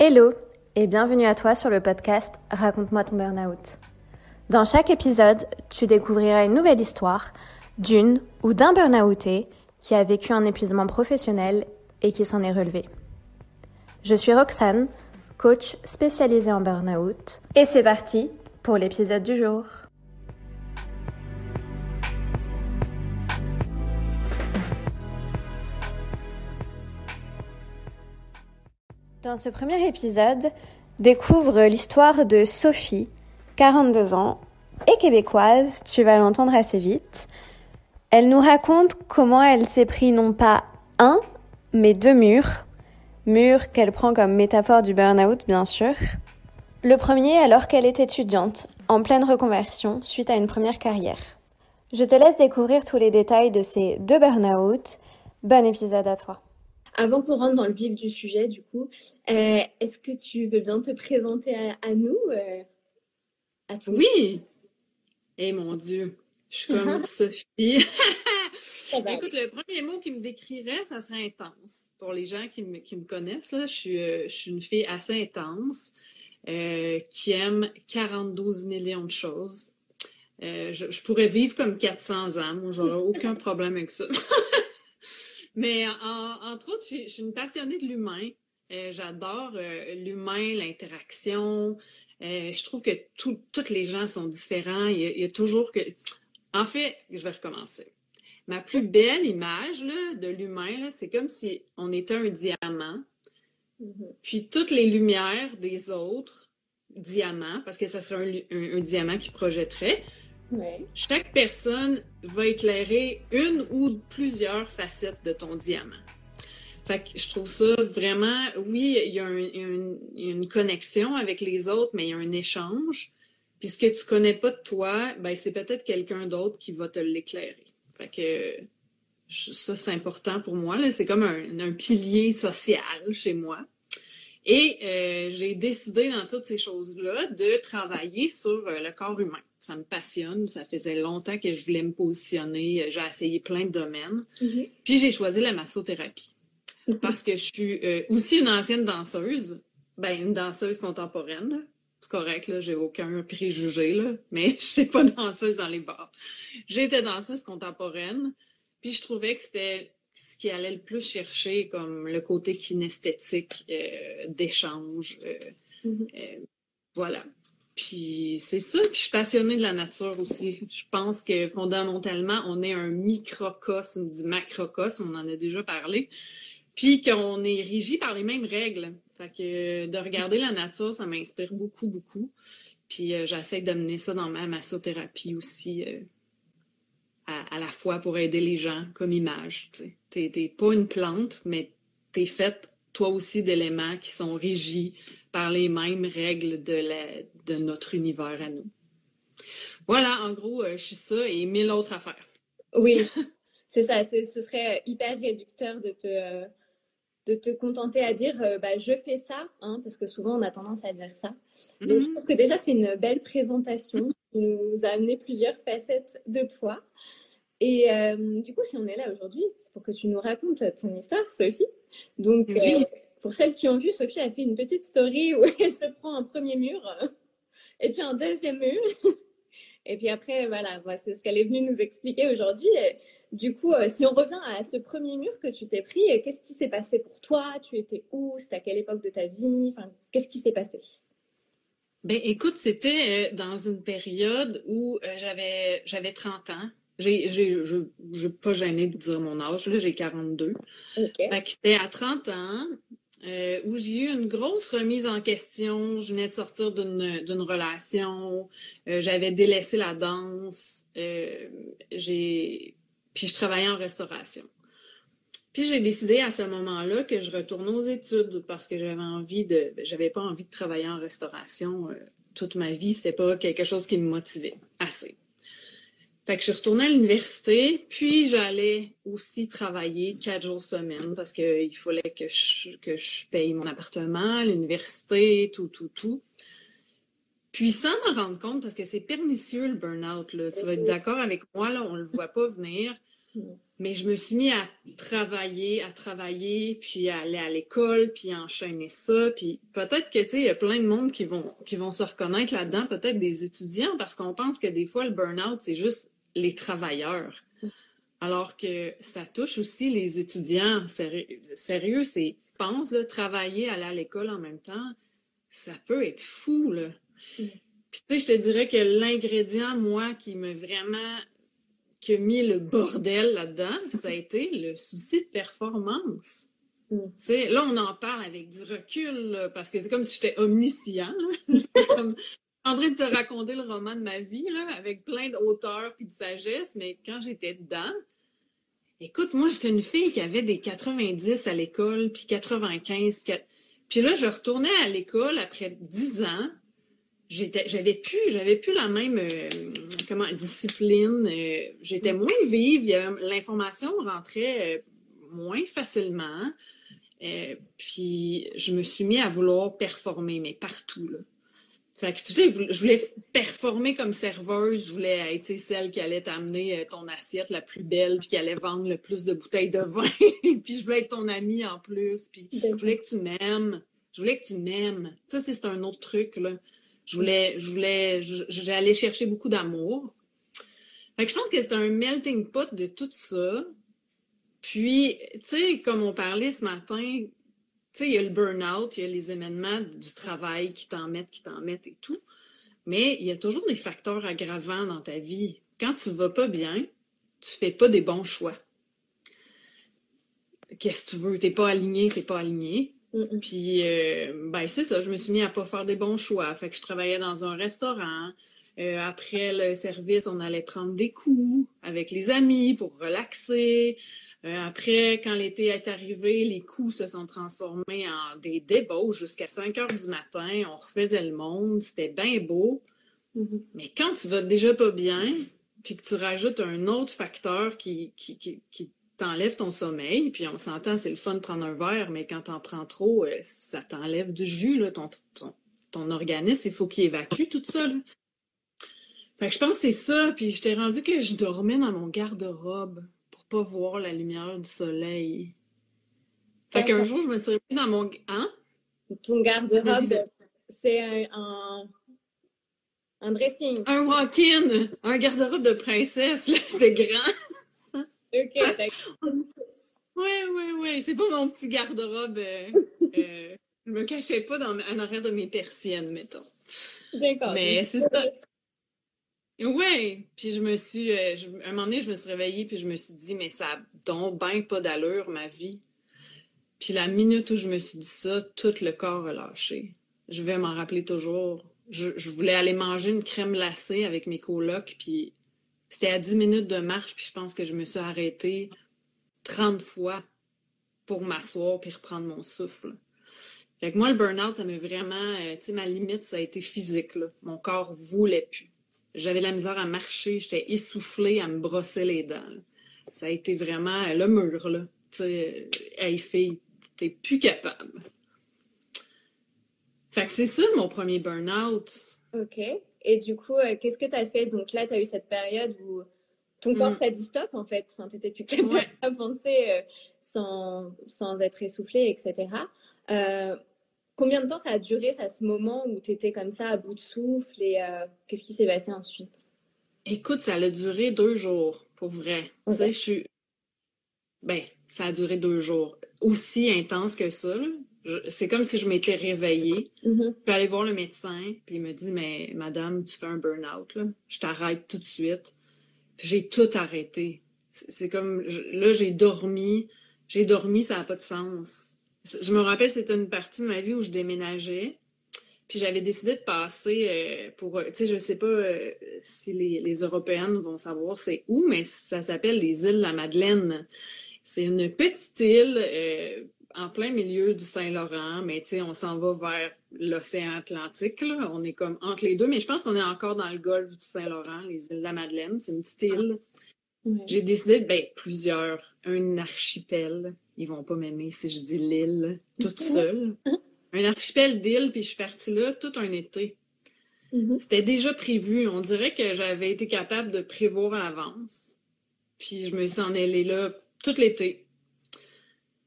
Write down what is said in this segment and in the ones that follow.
Hello et bienvenue à toi sur le podcast Raconte-moi ton burn-out. Dans chaque épisode, tu découvriras une nouvelle histoire d'une ou d'un burn-outé qui a vécu un épuisement professionnel et qui s'en est relevé. Je suis Roxane, coach spécialisée en burn-out, et c'est parti pour l'épisode du jour. Dans ce premier épisode, découvre l'histoire de Sophie, 42 ans, et québécoise, tu vas l'entendre assez vite. Elle nous raconte comment elle s'est pris non pas un, mais deux murs. Murs qu'elle prend comme métaphore du burn-out, bien sûr. Le premier alors qu'elle est étudiante, en pleine reconversion, suite à une première carrière. Je te laisse découvrir tous les détails de ces deux burn-out. Bon épisode à toi. Avant qu'on rentre dans le vif du sujet, du coup, euh, est-ce que tu veux bien te présenter à, nous euh, à Oui Eh mon Dieu, je suis comme Sophie. Écoute, le premier mot qui me décrirait, ça serait intense. Pour les gens qui me, qui me connaissent, là, je, suis, euh, je suis une fille assez intense qui aime 42 millions de choses. Je, je, pourrais vivre comme 400 ans. Moi, j'aurais aucun problème avec ça. Mais entre autres, je, suis une passionnée de l'humain. Euh, j'adore euh, l'humain, l'interaction. Euh, je trouve que toutes les gens sont différents. Il y, a, toujours que. En fait, je vais recommencer. Ma plus belle image de l'humain, c'est comme si on était un diamant. Mm-hmm. Puis toutes les lumières des autres diamants, parce que ça serait un diamant qui projetterait, chaque personne va éclairer une ou plusieurs facettes de ton diamant. Fait que je trouve ça vraiment, oui, il y a, une, connexion avec les autres, mais il y a un échange. Puis ce que tu connais pas de toi, ben c'est peut-être quelqu'un d'autre qui va te l'éclairer. Fait que ça, c'est important pour moi. C'est comme un, pilier social chez moi. Et euh, j'ai décidé dans toutes ces choses-là de travailler sur euh, le corps humain. Ça me passionne. Ça faisait longtemps que je voulais me positionner. J'ai essayé plein de domaines. Mm-hmm. Puis j'ai choisi la massothérapie. Mm-hmm. Parce que je suis euh, aussi une ancienne danseuse. Ben, une danseuse contemporaine. C'est correct, là, j'ai aucun préjugé, là, mais je n'étais pas danseuse dans les bars. J'étais danseuse contemporaine, puis je trouvais que c'était ce qui allait le plus chercher comme le côté kinesthétique euh, d'échange. Euh, euh, voilà. Puis c'est ça. Puis je suis passionnée de la nature aussi. Je pense que fondamentalement, on est un microcosme du macrocosme, on en a déjà parlé. Puis qu'on est régi par les mêmes règles. Fait que de regarder la nature, ça m'inspire beaucoup, beaucoup. Puis j'essaie d'amener ça dans ma massothérapie aussi à, la fois pour aider les gens comme image. Tu n'es pas une plante, mais tu es faite toi aussi d'éléments qui sont régis par les mêmes règles de, la, de notre univers à nous. Voilà, en gros, euh, je suis ça et mille autres affaires. Oui, c'est ça. Ce serait hyper réducteur de te, de te contenter à dire euh, bah, je fais ça, hein, parce que souvent on a tendance à dire ça. Mais je mm-hmm. trouve que déjà c'est une belle présentation qui nous a amené plusieurs facettes de toi. Et euh, du coup, si on est là aujourd'hui, c'est pour que tu nous racontes ton histoire, Sophie. Donc, euh, pour celles qui ont vu, Sophie a fait une petite story où elle se prend un premier mur et puis un deuxième mur. Et puis après, voilà, c'est ce qu'elle est venue nous expliquer aujourd'hui. Du coup, euh, si on revient à ce premier mur que tu t'es pris, qu'est-ce qui s'est passé pour toi? Tu étais où? C'était à quelle époque de ta vie? Enfin, Qu'est-ce qui s'est passé? Ben, écoute, c'était dans une période où j'avais j'avais 30 ans. J'ai, j'ai, je n'ai pas gêné de dire mon âge, là, j'ai 42. c'était à 30 ans euh, où j'ai eu une grosse remise en question. Je venais de sortir d'une, relation. Euh, j'avais délaissé la danse. Euh. Puis je travaillais en restauration. Puis j'ai décidé à ce moment-là que je retourne aux études parce que j'avais envie de. Ben, j'avais pas envie de travailler en restauration toute ma vie. C'était pas quelque chose qui me motivait assez. Fait que je suis retournée à l'université, puis j'allais aussi travailler quatre jours semaine parce qu'il fallait que je, que je paye mon appartement, l'université, tout, tout, tout. Puis sans me rendre compte, parce que c'est pernicieux le burn-out, là. tu vas être d'accord avec moi, là, on ne le voit pas venir. Mais je me suis mis à travailler, à travailler, puis à aller à l'école, puis enchaîner ça. Puis peut-être que, tu sais, il y a plein de monde qui vont, qui vont se reconnaître là-dedans, peut-être des étudiants, parce qu'on pense que des fois, le burn-out, c'est juste les travailleurs. Alors que ça touche aussi les étudiants. Sérieux, c'est, pense, là, travailler, aller à l'école en même temps, ça peut être fou, là. Mm. Puis tu sais, je te dirais que l'ingrédient, moi, qui m'a vraiment qui a mis le bordel là-dedans, ça a été le souci de performance. Mm. sais, Là, on en parle avec du recul, parce que c'est comme si j'étais omniscient. comme en train de te raconter le roman de ma vie, là, avec plein de hauteur et de sagesse, mais quand j'étais dedans, écoute, moi, j'étais une fille qui avait des 90 à l'école, puis 95, puis, puis là, je retournais à l'école après 10 ans, j'avais plus j'avais plus la même euh, comment discipline euh, j'étais moins vive l'information rentrait euh, moins facilement. Puis je me suis mis à vouloir performer mais partout là fait que, tu sais, je voulais performer comme serveuse, je voulais être celle qui allait t'amener ton assiette la plus belle, puis qui allait vendre le plus de bouteilles de vin, puis je voulais être ton amie en plus, puis je voulais que tu m'aimes, je voulais que tu m'aimes. Ça, c'est un autre truc, là. Je voulais, je voulais, j'allais chercher beaucoup d'amour. Fait que je pense que c'est un melting pot de tout ça. Puis, tu sais, comme on parlait ce matin, tu sais, il y a le burn-out, il y a les événements du travail qui t'en mettent, qui t'en mettent et tout. Mais il y a toujours des facteurs aggravants dans ta vie. Quand tu vas pas bien, tu fais pas des bons choix. Qu'est-ce que tu veux? T'es pas aligné, t'es pas aligné. Puis, euh, ben, c'est ça, je me suis mis à pas faire des bons choix. Fait que je travaillais dans un restaurant. Euh, après le service, on allait prendre des coups avec les amis pour relaxer. Euh, après, quand l'été est arrivé, les coups se sont transformés en des débauches jusqu'à 5 heures du matin. On refaisait le monde. C'était bien beau. Mm-hmm. Mais quand tu vas déjà pas bien, puis que tu rajoutes un autre facteur qui, qui, qui, qui t'enlèves ton sommeil, puis on s'entend, c'est le fun de prendre un verre, mais quand t'en prends trop, euh, ça t'enlève du jus, là, ton, ton, organisme, il faut qu'il évacue tout ça. Là. Fait que je pense que c'est ça, puis je t'ai rendu que je dormais dans mon garde-robe pas voir la lumière du soleil. Fait qu'un jour, je me suis réveillée dans mon... Hein? Ton garde-robe, c'est un, un, dressing. Un walk-in! Un garde-robe de princesse, là, c'était grand. OK, Oui, oui, oui. C'est pas mon petit garde-robe. Euh, euh, je me cachais pas dans, en arrière de mes persiennes, mettons. D'accord. Mais c'est ça. Oui, puis je me suis, euh, un moment donné, je me suis réveillée, puis je me suis dit, mais ça donc bien pas d'allure, ma vie. Puis la minute où je me suis dit ça, tout le corps a lâché. Je vais m'en rappeler toujours. Je, je, voulais aller manger une crème glacée avec mes colocs, puis c'était à 10 minutes de marche, puis je pense que je me suis arrêtée 30 fois pour m'asseoir puis reprendre mon souffle. Fait que moi, le burn-out, ça m'a vraiment, euh, tu sais, ma limite, ça a été physique, là. Mon corps voulait plus. J'avais la misère à marcher, j'étais essoufflée à me brosser les dents. Ça a été vraiment le mur, là. Tu sais, euh, hey, fille, t'es plus capable. Fait que c'est ça, mon premier burn-out. OK. Et du coup, euh, qu'est-ce que tu as fait? Donc là, tu as eu cette période où ton corps mm. t'a dit stop, en fait. Enfin, tu n'étais plus capable d'avancer euh, sans, sans, être essoufflé, etc. Euh, combien de temps ça a duré, ça, ce moment où tu étais comme ça, à bout de souffle Et qu'est-ce qui s'est passé ensuite? Écoute, ça a duré deux jours, pour vrai. Tu sais, je suis... Ben, ça a duré deux jours. Aussi intense que ça, c'est comme si je m'étais réveillée. Mm-hmm. Puis aller voir le médecin, puis il me dit Mais madame, tu fais un burn-out, là. Je t'arrête tout de suite. j'ai tout arrêté. C'est comme là, j'ai dormi. J'ai dormi, ça n'a pas de sens. Je me rappelle, c'était une partie de ma vie où je déménageais. Puis j'avais décidé de passer euh, pour, tu sais, je sais pas euh, si les, les Européennes vont savoir c'est où, mais ça s'appelle les îles La Madeleine. C'est une petite île euh, en plein milieu du Saint-Laurent, mais tu sais, on s'en va vers l'océan Atlantique. Là. On est comme entre les deux, mais je pense qu'on est encore dans le golfe du Saint-Laurent, les îles de la Madeleine. C'est une petite île. J'ai décidé, ben, plusieurs, un archipel. Ils vont pas m'aimer si je dis l'île toute seule. un archipel d'îles, puis je suis partie là tout un été. Mm-hmm. C'était déjà prévu. On dirait que j'avais été capable de prévoir à l'avance. Puis je me suis en allée là tout l'été.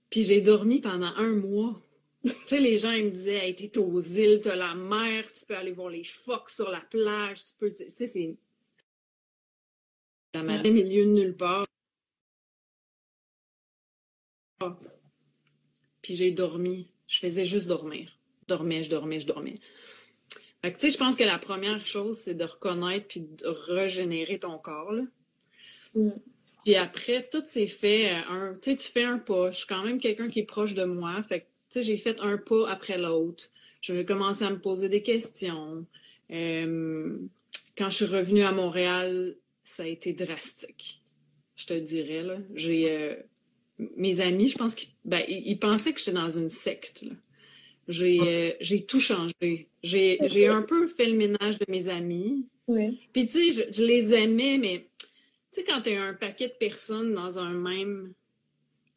Puis j'ai dormi pendant un mois. tu sais, les gens, ils me disaient, hey, t'es aux îles, t'as la mer, tu peux aller voir les phoques sur la plage, tu peux. Tu sais, c'est. Dans ma milieu de nulle part. Puis j'ai dormi. Je faisais juste dormir. dormais, je dormais, je dormais. Fait que, tu sais, je pense que la première chose, c'est de reconnaître puis de régénérer ton corps. Là. Mm. Puis après, tout s'est fait, euh, un, tu sais, tu fais un pas. Je suis quand même quelqu'un qui est proche de moi. Fait que, tu sais, j'ai fait un pas après l'autre. Je vais commencer à me poser des questions. Euh, quand je suis revenue à Montréal, ça a été drastique. Je te dirais, là. J'ai... Euh, mes amis, je pense qu'ils ben, ils pensaient que j'étais dans une secte, là. J'ai, tout changé. J'ai, un peu fait le ménage de mes amis. Oui. Puis, tu sais, je, je, les aimais, mais tu sais, quand tu un paquet de personnes dans un même,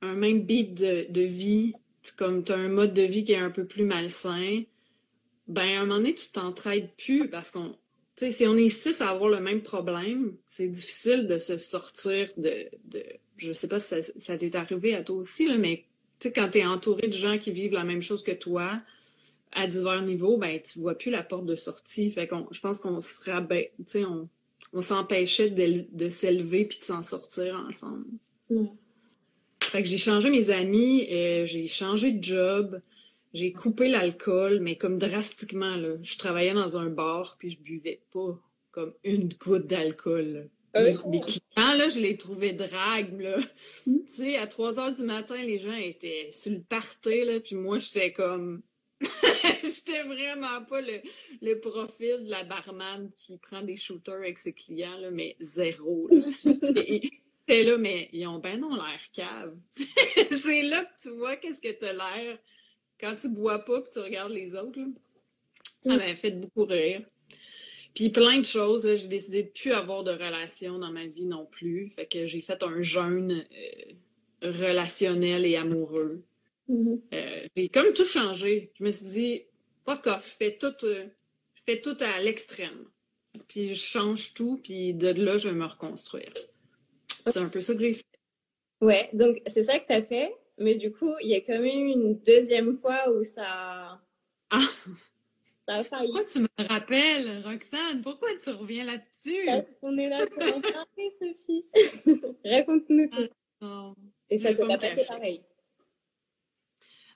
un même beat de, de vie, comme tu as un mode de vie qui est un peu plus malsain, ben à un moment donné, tu t'entraides plus parce qu'on. Tu sais, si on est six à avoir le même problème, c'est difficile de se sortir de. de je sais pas si ça, ça t'est arrivé à toi aussi, là, mais quand tu es entouré de gens qui vivent la même chose que toi, à divers niveaux, ben tu vois plus la porte de sortie. Fait qu'on, je pense qu'on se rabat, tu sais, on, on s'empêchait de, s'élever puis de s'en sortir ensemble. Fait que j'ai changé mes amis, euh, j'ai changé de job, j'ai coupé l'alcool, mais comme drastiquement. Là. Je travaillais dans un bar puis je buvais pas comme une goutte d'alcool. Ah mes, clients, là, je les trouvais drague, là. Hmm. Tu sais, à 3 heures du matin, les gens étaient sur le party, là, puis moi, j'étais comme J'étais vraiment pas le, profil de la barman qui prend des shooters avec ses clients, là, mais zéro. T'es là, mais ils ont ben non l'air cave. c'est là que tu vois qu'est-ce que t'as l'air quand tu bois pas et tu regardes les autres. Ça m'a fait beaucoup rire. Puis plein de choses. J'ai décidé de plus avoir de relations dans ma vie non plus. Fait que j'ai fait un jeûne euh, relationnel et amoureux. Mm-hmm. Euh, j'ai comme tout changé. Je me suis dit, fuck off, je fais tout, euh, fais tout à l'extrême. Puis je change tout, puis de là, je vais me reconstruire. C'est un peu ça que j'ai fait. Ouais, donc c'est ça que tu as fait, mais du coup, il y a quand même une deuxième fois où ça. Ah! Ça. Pourquoi tu me rappelles, Roxane? Pourquoi tu reviens là-dessus? Qu'on est là pour en parler, Sophie. Raconte-nous tout. Ah, Et ça s'est pas passé pareil.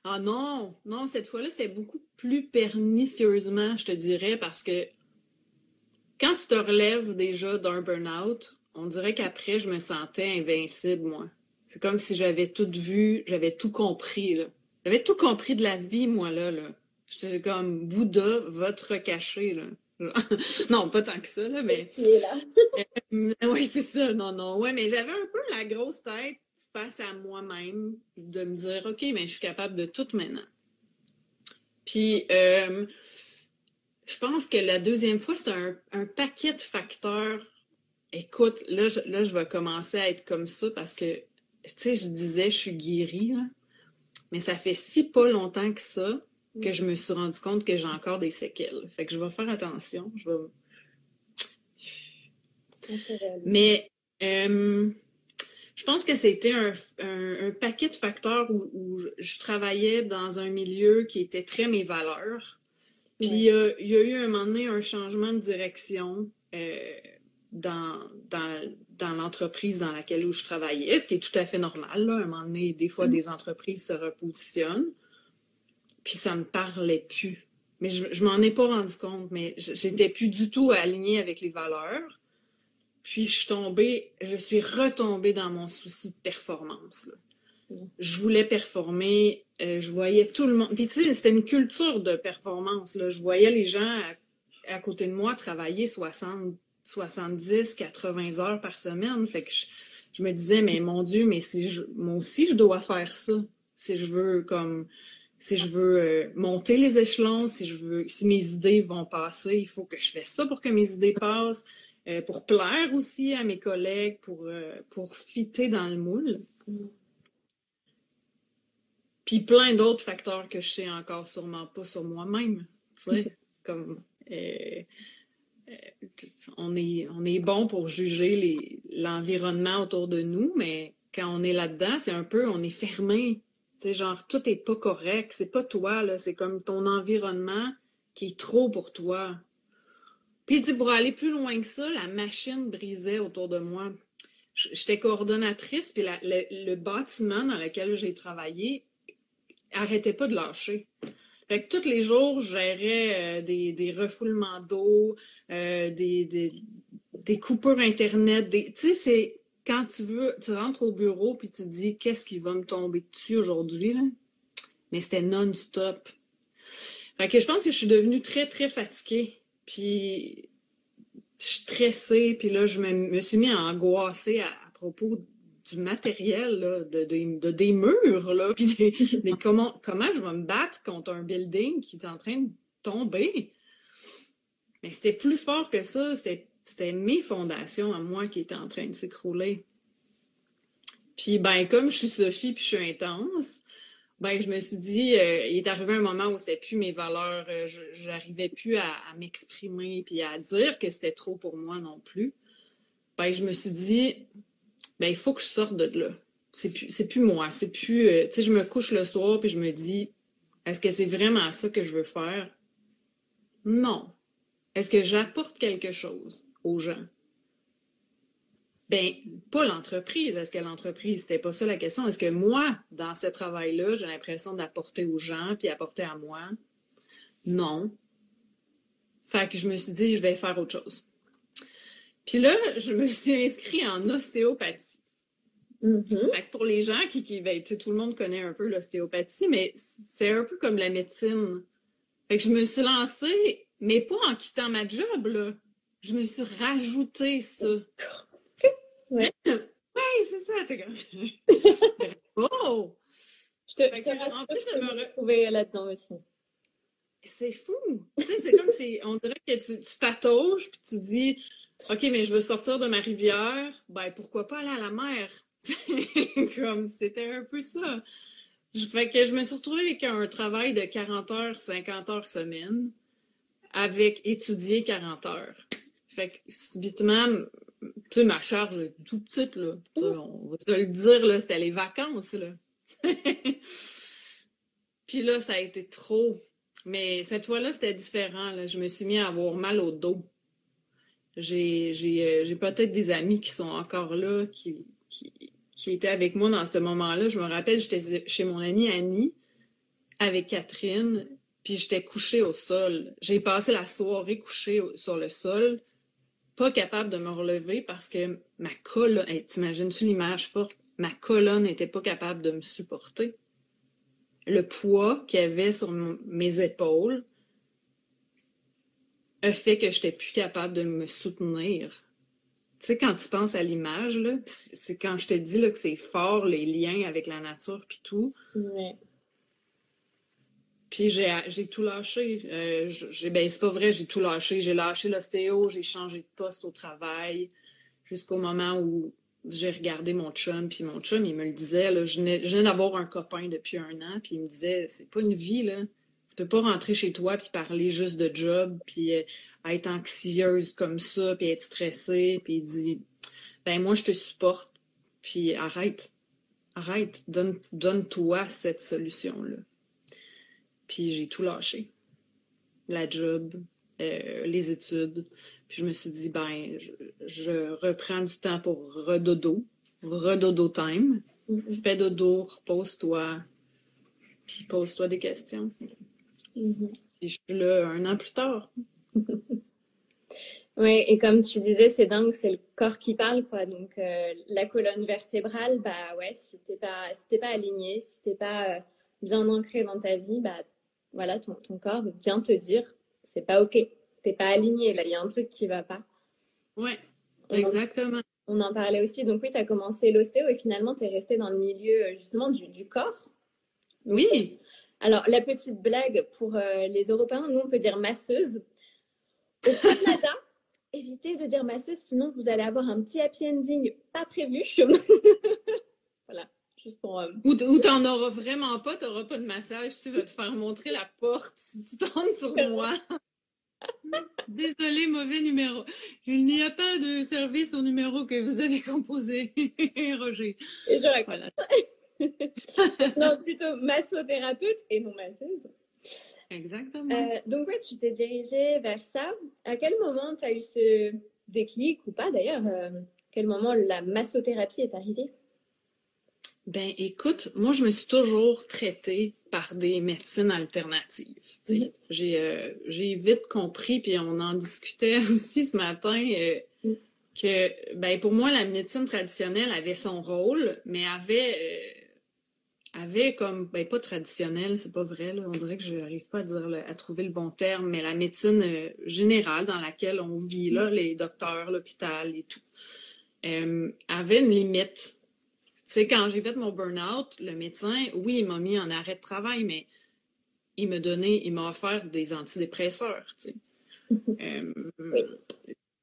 Ah non, non, cette fois-là, c'était beaucoup plus pernicieusement, je te dirais, parce que quand tu te relèves déjà d'un burn-out, on dirait qu'après, je me sentais invincible, moi. C'est comme si j'avais tout vu, j'avais tout compris, là. J'avais tout compris de la vie, moi, là, là. J'étais comme Bouddha, votre caché, là. non, pas tant que ça, là, mais. Euh, oui, c'est ça, non, non. Ouais, mais j'avais un peu la grosse tête face à moi-même, de me dire, OK, mais je suis capable de tout maintenant. Puis, euh, je pense que la deuxième fois, c'est un, paquet de facteurs. Écoute, là je, là, je vais commencer à être comme ça parce que, tu sais, je disais, je suis guérie, mais ça fait si pas longtemps que ça que je me suis rendu compte que j'ai encore des séquelles. Fait que je vais faire attention. Je vais... Mais, euh, je pense que c'était un, paquet de facteurs où, je travaillais dans un milieu qui était très mes valeurs. Puis il y a eu un moment donné un changement de direction euh, dans, dans, l'entreprise dans laquelle je travaillais, ce qui est tout à fait normal. Là. À un moment donné, des fois, mm. des entreprises se repositionnent. Puis ça me parlait plus. Mais je, je m'en ai pas rendu compte, mais j'étais plus du tout alignée avec les valeurs. Puis je suis tombée, je suis retombée dans mon souci de performance. Je voulais performer, euh, je voyais tout le monde. Puis tu sais, c'était une culture de performance. Là. Je voyais les gens à, côté de moi travailler 60, 70, 80 heures par semaine. Fait que je, me disais, mais mon Dieu, mais si je, moi aussi je dois faire ça. Si je veux comme si je veux euh, monter les échelons, si je veux, si mes idées vont passer, il faut que je fasse ça pour que mes idées passent. Euh, pour plaire aussi à mes collègues, pour, euh, pour fitter dans le moule. Puis plein d'autres facteurs que je sais encore sûrement pas sur moi-même. comme euh, on, est, on est bon pour juger l'environnement autour de nous, mais quand on est là-dedans, c'est un peu, on est fermé. C'est genre, tout n'est pas correct. C'est pas toi, là. C'est comme ton environnement qui est trop pour toi. Puis, pour aller plus loin que ça, la machine brisait autour de moi. J'étais coordonnatrice, puis le, bâtiment dans lequel j'ai travaillé arrêtait pas de lâcher. Fait que tous les jours, je gérais euh, des, refoulements d'eau, euh, des, des, coupures Internet. Tu sais, c'est quand tu veux, tu rentres au bureau puis tu te dis qu'est-ce qui va me tomber dessus aujourd'hui, Mais c'était non-stop. Fait que je pense que je suis devenue très, très fatiguée. Puis je suis stressée. Puis là, je me, suis mis à angoisser à propos du matériel, de, de, des murs, là, puis des, comment, comment je vais me battre contre un building qui est en train de tomber? Mais c'était plus fort que ça, c'était mes fondations à moi qui étaient en train de s'écrouler. Puis, ben, comme je suis Sophie puis je suis intense, ben, je me suis dit, euh, il est arrivé un moment où c'était plus mes valeurs, euh, je n'arrivais plus à, à m'exprimer puis à dire que c'était trop pour moi non plus. Ben, je me suis dit, ben, il faut que je sorte de là. C'est plus, c'est plus moi. C'est plus, euh, tu sais, je me couche le soir puis je me dis, est-ce que c'est vraiment ça que je veux faire? Non. Est-ce que j'apporte quelque chose? Aux gens? Ben, pas l'entreprise. Est-ce que l'entreprise, c'était pas ça la question? Est-ce que moi, dans ce travail-là, j'ai l'impression d'apporter aux gens puis apporter à moi? Non. Fait que je me suis dit, je vais faire autre chose. Puis là, je me suis inscrite en ostéopathie. Mm-hmm. pour les gens qui, qui ben, tout le monde connaît un peu l'ostéopathie, mais c'est un peu comme la médecine. Fait que je me suis lancée, mais pas en quittant ma job, là. Je me suis rajouté ça. Ouais. ouais, c'est ça. T'es comme... oh! Je te, je te en plus, je me retrouver là-dedans aussi. C'est fou! tu sais, c'est comme si on dirait que tu, tu patauges puis tu dis OK, mais je veux sortir de ma rivière, ben pourquoi pas aller à la mer? Comme c'était un peu ça. Je, fait que je me suis retrouvée avec un travail de 40 heures, 50 heures semaine, avec étudier 40 heures. Fait que subitement, tu sais, ma charge est tout petite, là. On va te le dire, là, c'était les vacances, là. Puis là, ça a été trop. Mais cette fois-là, c'était différent. Là. Je me suis mis à avoir mal au dos. J'ai euh, peut-être des amis qui sont encore là, qui, qui, étaient avec moi dans ce moment-là. Je me rappelle, j'étais chez mon amie Annie avec Catherine, puis j'étais couchée au sol. J'ai passé la soirée couchée sur le sol, pas capable de me relever parce que ma colonne, t'imagines-tu l'image forte? Ma colonne n'était pas capable de me supporter. Le poids qu'il y avait sur mes épaules, a fait que je n'étais plus capable de me soutenir. Tu sais, quand tu penses à l'image, c'est quand je te dis que c'est fort, les liens avec la nature puis tout. Puis j'ai tout lâché. Euh, ben, c'est pas vrai, j'ai tout lâché. J'ai lâché l'ostéo, j'ai changé de poste au travail jusqu'au moment où j'ai regardé mon chum, puis mon chum, il me le disait, là, je venais, d'avoir un copain depuis un an, puis il me disait, c'est pas une vie, là. Tu peux pas rentrer chez toi puis parler juste de job puis euh, être anxieuse comme ça puis être stressée puis dire ben moi je te supporte puis arrête arrête donne donne-toi cette solution là. Puis j'ai tout lâché. La job, euh, les études. Puis je me suis dit ben je, reprends du temps pour redodo, redodo time. Mm-hmm. Fais dodo, repose-toi, puis pose-toi des questions. Mhm. je suis là un an plus tard. oui, et comme tu disais, c'est dingue, c'est le corps qui parle, quoi. Donc, euh, la colonne vertébrale, bah ouais, si t'es pas, si pas aligné, si t'es pas euh, bien ancré dans ta vie, bah voilà, ton, ton corps vient te dire, c'est pas OK, t'es pas aligné, là, il y a un truc qui va pas. Ouais, exactement. On en parlait aussi. Donc oui, tu as commencé l'ostéo et finalement, tu es resté dans le milieu euh, justement du, du corps. Oui. Alors, la petite blague pour euh, les Européens, nous, on peut dire masseuse. Au Canada, évitez de dire masseuse, sinon vous allez avoir un petit happy ending pas prévu. voilà, juste pour. Euh, ou, t'en auras vraiment pas, t'auras pas de massage, tu vas te faire montrer la porte si tu tombes sur moi. Désolé, mauvais numéro. Il n'y a pas de service au numéro que vous avez composé, Roger. Et je voilà. non, plutôt massothérapeute et non masseuse. Exactement. Euh, donc, ouais, tu t'es dirigée vers ça. À quel moment tu as eu ce déclic ou pas d'ailleurs euh, quel moment la massothérapie est arrivée? Ben écoute, moi je me suis toujours traitée par des médecines alternatives. Mm-hmm. Euh, j'ai vite compris, puis on en discutait aussi ce matin, euh, mm. que ben, pour moi la médecine traditionnelle avait son rôle, mais avait, euh, avait comme, ben pas traditionnelle, c'est pas vrai, là, on dirait que je n'arrive pas à, dire, à trouver le bon terme, mais la médecine générale dans laquelle on vit, là, les docteurs, l'hôpital et tout, avait une limite sais, quand j'ai fait mon burn-out, le médecin, oui, il m'a mis en arrêt de travail, mais il m'a donné, il m'a offert des antidépresseurs, tu sais. Euh,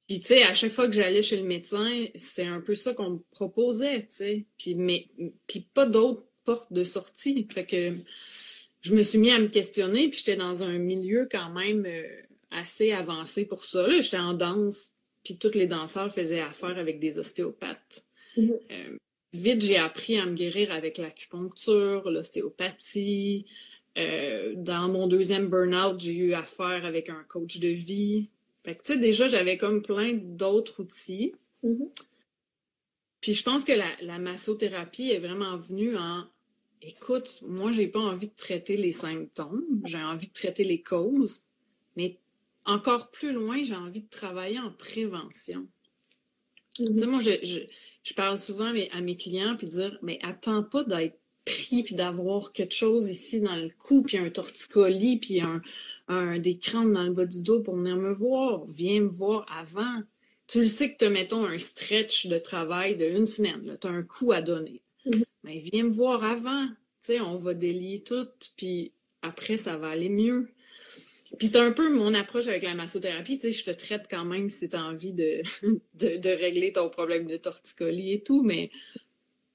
puis, tu sais, à chaque fois que j'allais chez le médecin, c'est un peu ça qu'on me proposait, tu sais. Puis, mais, puis pas d'autres portes de sortie. Fait que je me suis mis à me questionner, puis j'étais dans un milieu quand même euh, assez avancé pour ça. J'étais en danse, puis tous les danseurs faisaient affaire avec des ostéopathes. Mm-hmm. Euh, vite, j'ai appris à me guérir avec l'acupuncture, l'ostéopathie. Euh, dans mon deuxième burn-out, j'ai eu affaire avec un coach de vie. Fait que, tu sais, déjà, j'avais comme plein d'autres outils. Mm-hmm. Puis je pense que la, massothérapie est vraiment venue en écoute, moi, j'ai pas envie de traiter les symptômes, j'ai envie de traiter les causes, mais encore plus loin, j'ai envie de travailler en prévention. Tu sais, mm-hmm. moi, je, je parle souvent à mes clients puis dire mais attends pas d'être pris puis d'avoir quelque chose ici dans le cou puis un torticolis puis un, un des crampes dans le bas du dos pour venir me voir. Viens me voir avant. Tu le sais que tu mettons un stretch de travail de une semaine. Tu as un coup à donner. Mm-hmm. Mais viens me voir avant. Tu sais, on va délier tout, puis après, ça va aller mieux. Puis c'est un peu mon approche avec la massothérapie. Tu sais, je te traite quand même si tu as envie de, de, régler ton problème de torticolis et tout, mais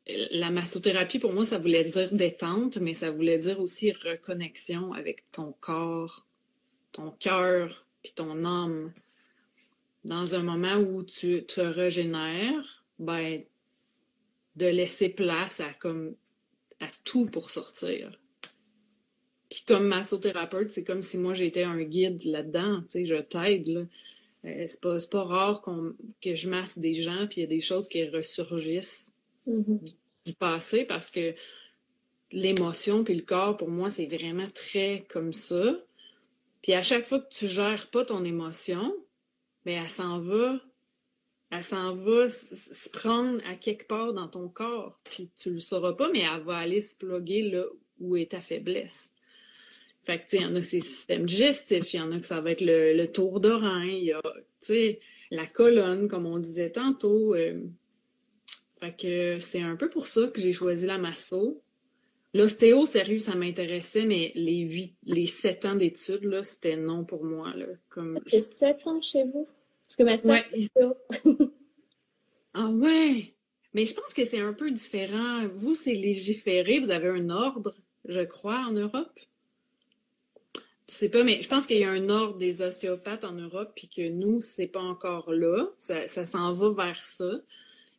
la massothérapie, pour moi, ça voulait dire détente, mais ça voulait dire aussi reconnexion avec ton corps, ton cœur, puis ton âme. Dans un moment où tu te régénères, ben, de laisser place à comme à tout pour sortir. Puis comme massothérapeute, c'est comme si moi j'étais un guide là-dedans, tu sais, je t'aide, là. Euh, c'est pas, pas, rare que je masse des gens, puis il y a des choses qui ressurgissent mm-hmm. du, passé parce que l'émotion puis le corps, pour moi, c'est vraiment très comme ça. Puis à chaque fois que tu gères pas ton émotion, ben elle s'en va, elle s'en va se prendre à quelque part dans ton corps. Puis tu le sauras pas, mais elle va aller se plugger là où est ta faiblesse. Fait que, il y en a ces systèmes digestifs, il y en a que ça va être le, tour d'oreille, il y a, la colonne, comme on disait tantôt. Euh. fait que c'est un peu pour ça que j'ai choisi la masso. L'ostéo, sérieux, ça m'intéressait, mais les huit, les sept ans d'études, là, c'était non pour moi, là. Comme... sept ans chez vous? Parce que ma soeur, ah ouais! Mais je pense que c'est un peu différent. Vous, c'est légiféré, vous avez un ordre, je crois, en Europe? Je sais pas, mais je pense qu'il y a un ordre des ostéopathes en Europe, puis que nous, c'est pas encore là. Ça, s'en va vers ça.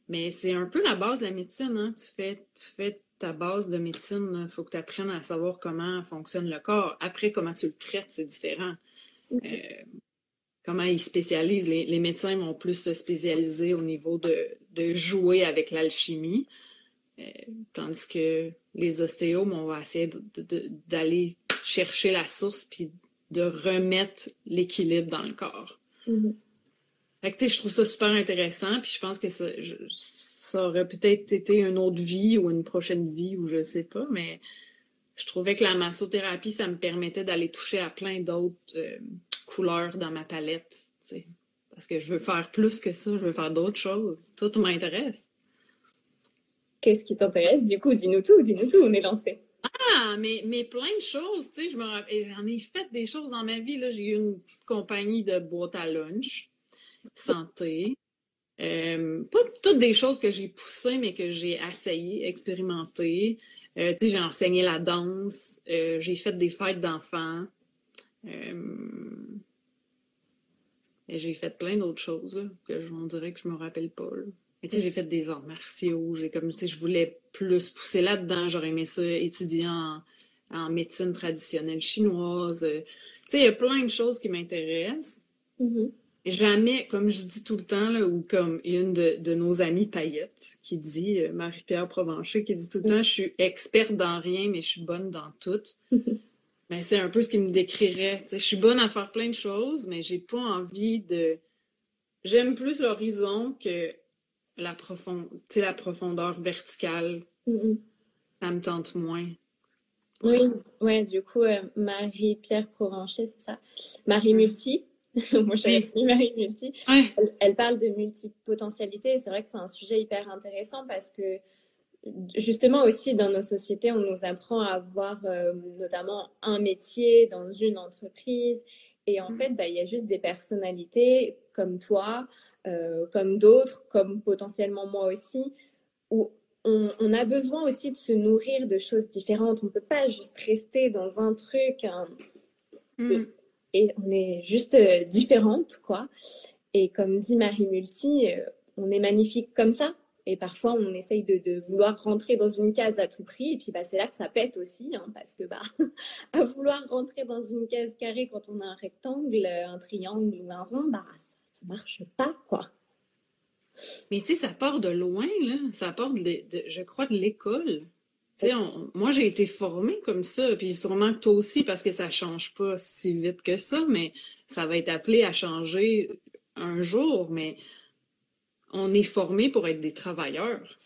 Mais c'est un peu la base de la médecine. Hein? Tu, fais, tu fais ta base de médecine. Il faut que tu apprennes à savoir comment fonctionne le corps. Après, comment tu le traites, c'est différent. Euh, comment ils spécialisent. Les, médecins vont plus se spécialiser au niveau de, jouer avec l'alchimie. Euh, tandis que les ostéos, on va essayer d'aller chercher la source puis de remettre l'équilibre dans le corps. Mm-hmm. Fait que, je trouve ça super intéressant, puis je pense que ça, ça aurait peut-être été une autre vie ou une prochaine vie ou je sais pas, mais je trouvais que la massothérapie, ça me permettait d'aller toucher à plein d'autres euh, couleurs dans ma palette, sais. Parce que je veux faire plus que ça, je veux faire d'autres choses. Tout m'intéresse. Qu'est-ce qui t'intéresse? Du coup, dis-nous tout, dis-nous tout, on est lancé. Ah, mais, mais plein de choses, tu sais, j'en ai fait des choses dans ma vie, là. J'ai eu une compagnie de boîte à lunch, santé. Euh, pas toutes des choses que j'ai poussées, mais que j'ai essayé, expérimenté. Euh, j'ai enseigné la danse, euh, j'ai fait des fêtes d'enfants. Et j'ai fait plein d'autres choses que je, on dirait que je me rappelle pas. Mais tu sais, j'ai fait des arts martiaux, j'ai comme si je voulais plus pousser là-dedans, j'aurais aimé ça étudier en, médecine traditionnelle chinoise. Tu sais, il y a plein de choses qui m'intéressent. Mm-hmm. Jamais, comme je dis tout le temps, là, ou comme une de, nos amies paillettes qui dit, euh, Marie-Pierre Provencher, qui dit tout le temps, je suis experte dans rien, mais je suis bonne dans tout. ben, c'est un peu ce qui me décrirait. je suis bonne à faire plein de choses, mais j'ai pas envie de. J'aime plus l'horizon que la, profond... la profondeur verticale. Ça me tente moins. Oui, ouais, du coup, euh, Marie-Pierre Provencher, c'est ça? Marie Multi. Moi, j'avais Marie Multi. Elle, parle de multipotentialité. C'est vrai que c'est un sujet hyper intéressant parce que justement aussi dans nos sociétés, on nous apprend à avoir euh, notamment un métier dans une entreprise. Et en mm. fait, bah, il y a juste des personnalités comme toi, euh, comme d'autres, comme potentiellement moi aussi, où on, a besoin aussi de se nourrir de choses différentes. On ne peut pas juste rester dans un truc. Mm et on est juste euh, différentes, quoi. Et comme dit Marie Multi, euh, on est magnifique comme ça. Et parfois, on essaye de, vouloir rentrer dans une case à tout prix. Et puis, bah, c'est là que ça pète aussi, hein, parce que bah, à vouloir rentrer dans une case carrée quand on a un rectangle, un triangle ou un rond, bah, marche pas, quoi. Mais tu sais, ça part de loin, là. Ça part, de, je crois, de l'école moi, j'ai été formée comme ça, puis sûrement que toi aussi, parce que ça change pas si vite que ça, mais ça va être appelé à changer un jour, mais on est formé pour être des travailleurs.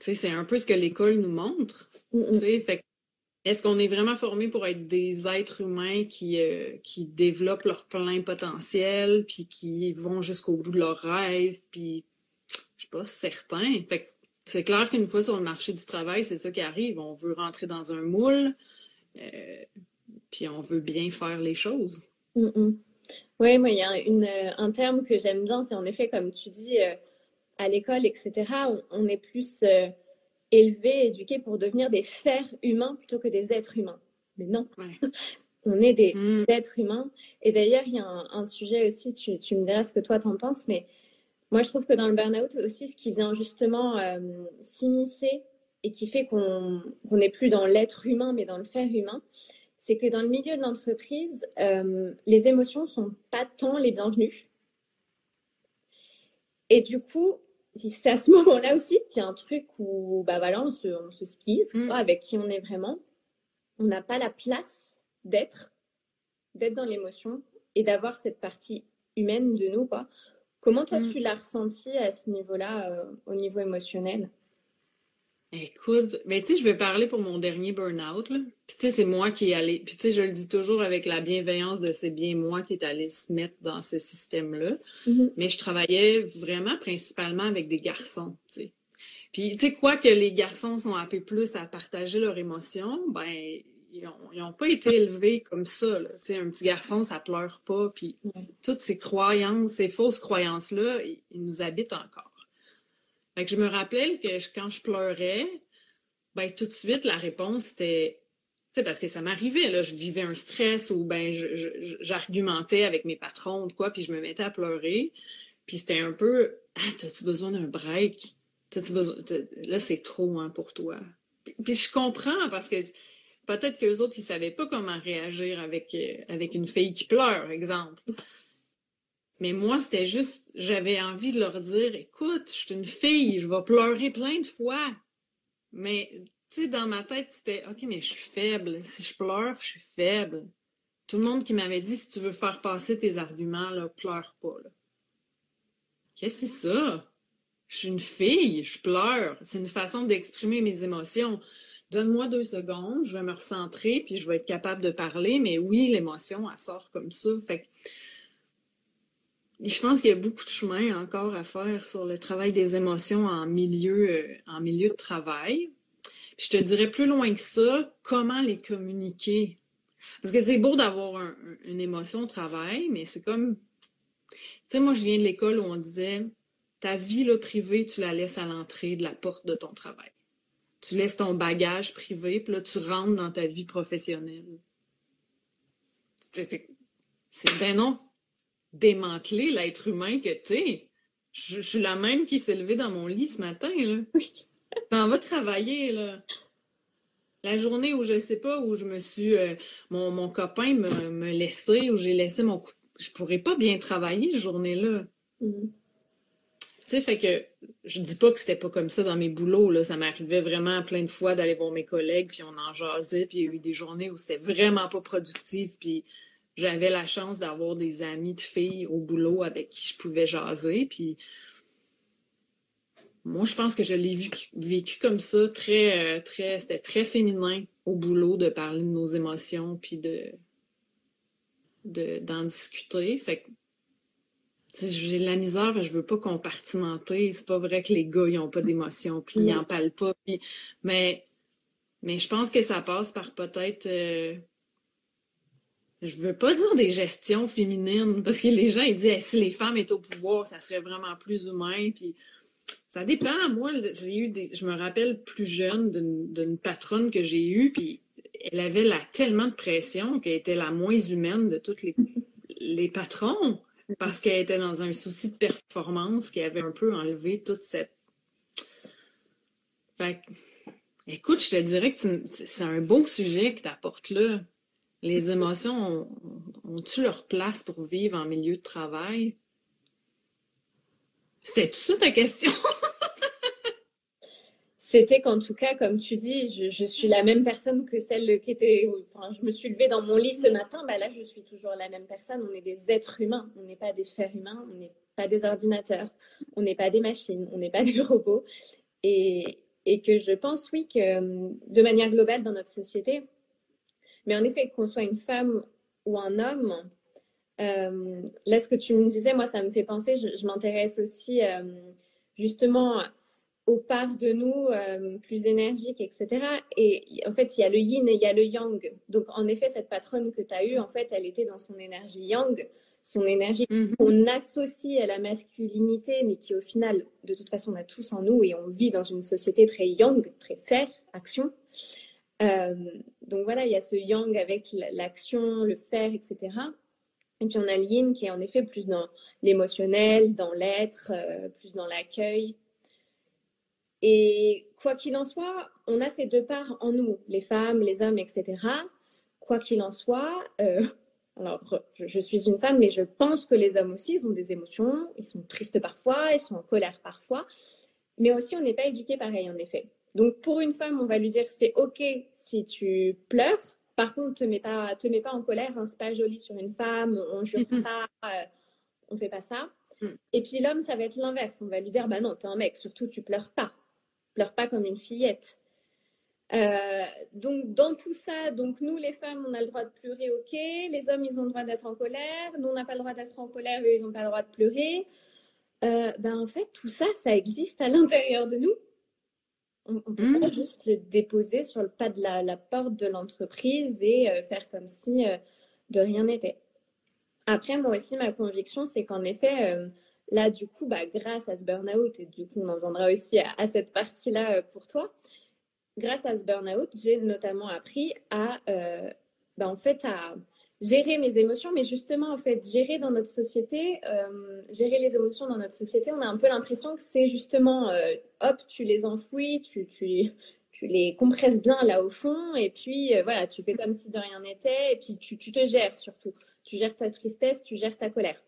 c'est un peu ce que l'école nous montre. Est-ce qu'on est vraiment formé pour être des êtres humains qui, euh, qui développent leur plein potentiel, puis qui vont jusqu'au bout de leurs rêves, puis je suis pas certain. Fait c'est clair qu'une fois sur le marché du travail, c'est ça qui arrive. On veut rentrer dans un moule, euh, puis on veut bien faire les choses. Oui, moi, il y a une, un terme que j'aime bien, c'est en effet, comme tu dis, euh, à l'école, etc., on, est plus euh, élevé, éduqué pour devenir des fers humains plutôt que des êtres humains. Mais non, on est des mm. êtres humains. Et d'ailleurs, il y a un, sujet aussi, tu, tu, me diras ce que toi t'en penses, mais moi, je trouve que dans le burn-out aussi, ce qui vient justement euh, s'immiscer et qui fait qu'on n'est plus dans l'être humain, mais dans le faire humain, c'est que dans le milieu de l'entreprise, euh, les émotions sont pas tant les bienvenues. Et du coup, c'est à ce moment-là aussi qu'il y a un truc où bah voilà, on se, on se skise mm. avec qui on est vraiment. On n'a pas la place d'être, d'être dans l'émotion et d'avoir cette partie humaine de nous, quoi, Comment toi, mm. tu l'as ressenti à ce niveau-là, euh, au niveau émotionnel? Écoute, mais tu sais, je vais parler pour mon dernier burn-out. Puis tu sais, c'est moi qui est allé. Puis tu sais, je le dis toujours avec la bienveillance de c'est bien moi qui est allé se mettre dans ce système-là. Mm-hmm. Mais je travaillais vraiment principalement avec des garçons, tu sais. Puis tu sais, quoi que les garçons sont un peu plus à partager leurs émotions, ben ils n'ont pas été élevés comme ça. Un petit garçon, ça pleure pas. Puis toutes ces croyances, ces fausses croyances-là, ils, nous habitent encore. Fait que je me rappelle que quand je pleurais, ben, tout de suite, la réponse était. parce que ça m'arrivait, là, je vivais un stress ou ben j'argumentais avec mes patrons, quoi, puis je me mettais à pleurer. Puis c'était un peu Ah, t'as-tu besoin d'un break? T'as-tu besoin. Là, c'est trop hein, pour toi. Puis je comprends parce que peut-être qu'eux autres, ils savaient pas comment réagir avec, euh, avec une fille qui pleure, exemple. Mais moi, c'était juste, j'avais envie de leur dire, écoute, je suis une fille, je vais pleurer plein de fois. Mais, tu sais, dans ma tête, c'était, OK, mais je suis faible. Si je pleure, je suis faible. Tout le monde qui m'avait dit, si tu veux faire passer tes arguments, là, pleure pas, Qu'est-ce que c'est ça? Je suis une fille, je pleure. C'est une façon d'exprimer mes émotions. Donne-moi deux secondes, je vais me recentrer, puis je vais être capable de parler. Mais oui, l'émotion, elle sort comme ça. Fait je pense qu'il y a beaucoup de chemin encore à faire sur le travail des émotions en milieu, euh, en milieu de travail. je te dirais plus loin que ça, comment les communiquer. Parce que c'est beau d'avoir une émotion au travail, mais c'est comme. Tu sais, moi, je viens de l'école où on disait ta vie le privée, tu la laisses à l'entrée de la porte de ton travail tu laisses ton bagage privé, puis là, tu rentres dans ta vie professionnelle. C'est ben non. Démanteler l'être humain que tu es. Je, suis la même qui s'est levée dans mon lit ce matin. Là. Oui. T'en vas travailler, là. La journée où je sais pas, où je me suis. Euh, mon, copain me, me laissé, où j'ai laissé mon coup. Je pourrais pas bien travailler cette journée-là. Mm. Tu sais, fait que je dis pas que c'était pas comme ça dans mes boulots, là. Ça m'arrivait vraiment plein de fois d'aller voir mes collègues, puis on en jasait, puis il y a eu des journées où c'était vraiment pas productif, puis j'avais la chance d'avoir des amis de filles au boulot avec qui je pouvais jaser, puis moi, je pense que je l'ai vécu, comme ça, très, euh, très, c'était très féminin au boulot de parler de nos émotions, puis de, d'en discuter. Fait que j'ai la misère, je veux pas compartimenter. C'est pas vrai que les gars, ils ont pas d'émotions, puis ils en parlent pas. Mais, mais je pense que ça passe par peut-être... Euh, je veux pas dire des gestions féminines, parce que les gens, ils disent si les femmes étaient au pouvoir, ça serait vraiment plus humain. Puis ça dépend. Moi, j'ai eu. Je me rappelle plus jeune d'une patronne que j'ai eue, puis elle avait tellement de pression qu'elle était la moins humaine de toutes les, les patrons parce qu'elle était dans un souci de performance qui avait un peu enlevé toute cette. Fait écoute, je te dirais que c'est un beau sujet que tu apportes là. Les émotions ont-tu leur place pour vivre en milieu de travail? C'était tout ça ta question? c'était qu'en tout cas, comme tu dis, je, suis la même personne que celle qui était. Enfin, je me suis levée dans mon lit ce matin, bah là, je suis toujours la même personne. On est des êtres humains, on n'est pas des fers humains, on n'est pas des ordinateurs, on n'est pas des machines, on n'est pas des robots. Et, et, que je pense, oui, que de manière globale dans notre société, mais en effet, qu'on soit une femme ou un homme, euh, là, ce que tu me disais, moi, ça me fait penser, je, m'intéresse aussi euh, justement aux parts de nous euh, plus énergiques, etc. Et en fait, il y a le yin et il y a le yang. Donc, en effet, cette patronne que tu as eue, en fait, elle était dans son énergie yang, son énergie mhm. qu'on associe à la masculinité, mais qui, au final, de toute façon, on a tous en nous et on vit dans une société très yang, très faire, action. Euh, donc voilà, il y a ce yang avec l'action, le faire, etc. Et puis on a le yin qui est en effet plus dans l'émotionnel, dans l'être, euh, plus dans l'accueil, et quoi qu'il en soit, on a ces deux parts en nous, les femmes, les hommes, etc. Quoi qu'il en soit, euh, alors je, suis une femme, mais je pense que les hommes aussi, ils ont des émotions, ils sont tristes parfois, ils sont en colère parfois, mais aussi on n'est pas éduqué pareil en effet. Donc pour une femme, on va lui dire c'est ok si tu pleures, par contre te mets pas, te mets pas en colère, hein, c'est pas joli sur une femme, on jure pas, euh, on fait pas ça. Mm. Et puis l'homme, ça va être l'inverse, on va lui dire bah non, t'es un mec, surtout tu pleures pas pleure pas comme une fillette. Euh, donc dans tout ça, donc nous les femmes, on a le droit de pleurer, ok. Les hommes, ils ont le droit d'être en colère. Nous, on n'a pas le droit d'être en colère, eux, ils n'ont pas le droit de pleurer. Euh, ben en fait, tout ça, ça existe à l'intérieur de nous. On ne peut mmh. pas juste le déposer sur le pas de la, porte de l'entreprise et euh, faire comme si de rien n'était. Après, moi aussi, ma conviction, c'est qu'en effet, Là, du coup, bah, grâce à ce burn-out, et du coup, on en viendra aussi à, cette partie-là euh, pour toi, grâce à ce burn-out, j'ai notamment appris à, euh, bah, en fait, à gérer mes émotions, mais justement, en fait, gérer dans notre société, euh, gérer les émotions dans notre société, on a un peu l'impression que c'est justement, hop, tu les enfouis, tu, tu, tu, les compresses bien là au fond, et puis voilà, tu fais comme si de rien n'était, et puis tu, tu te gères surtout. Tu gères ta tristesse, tu gères ta colère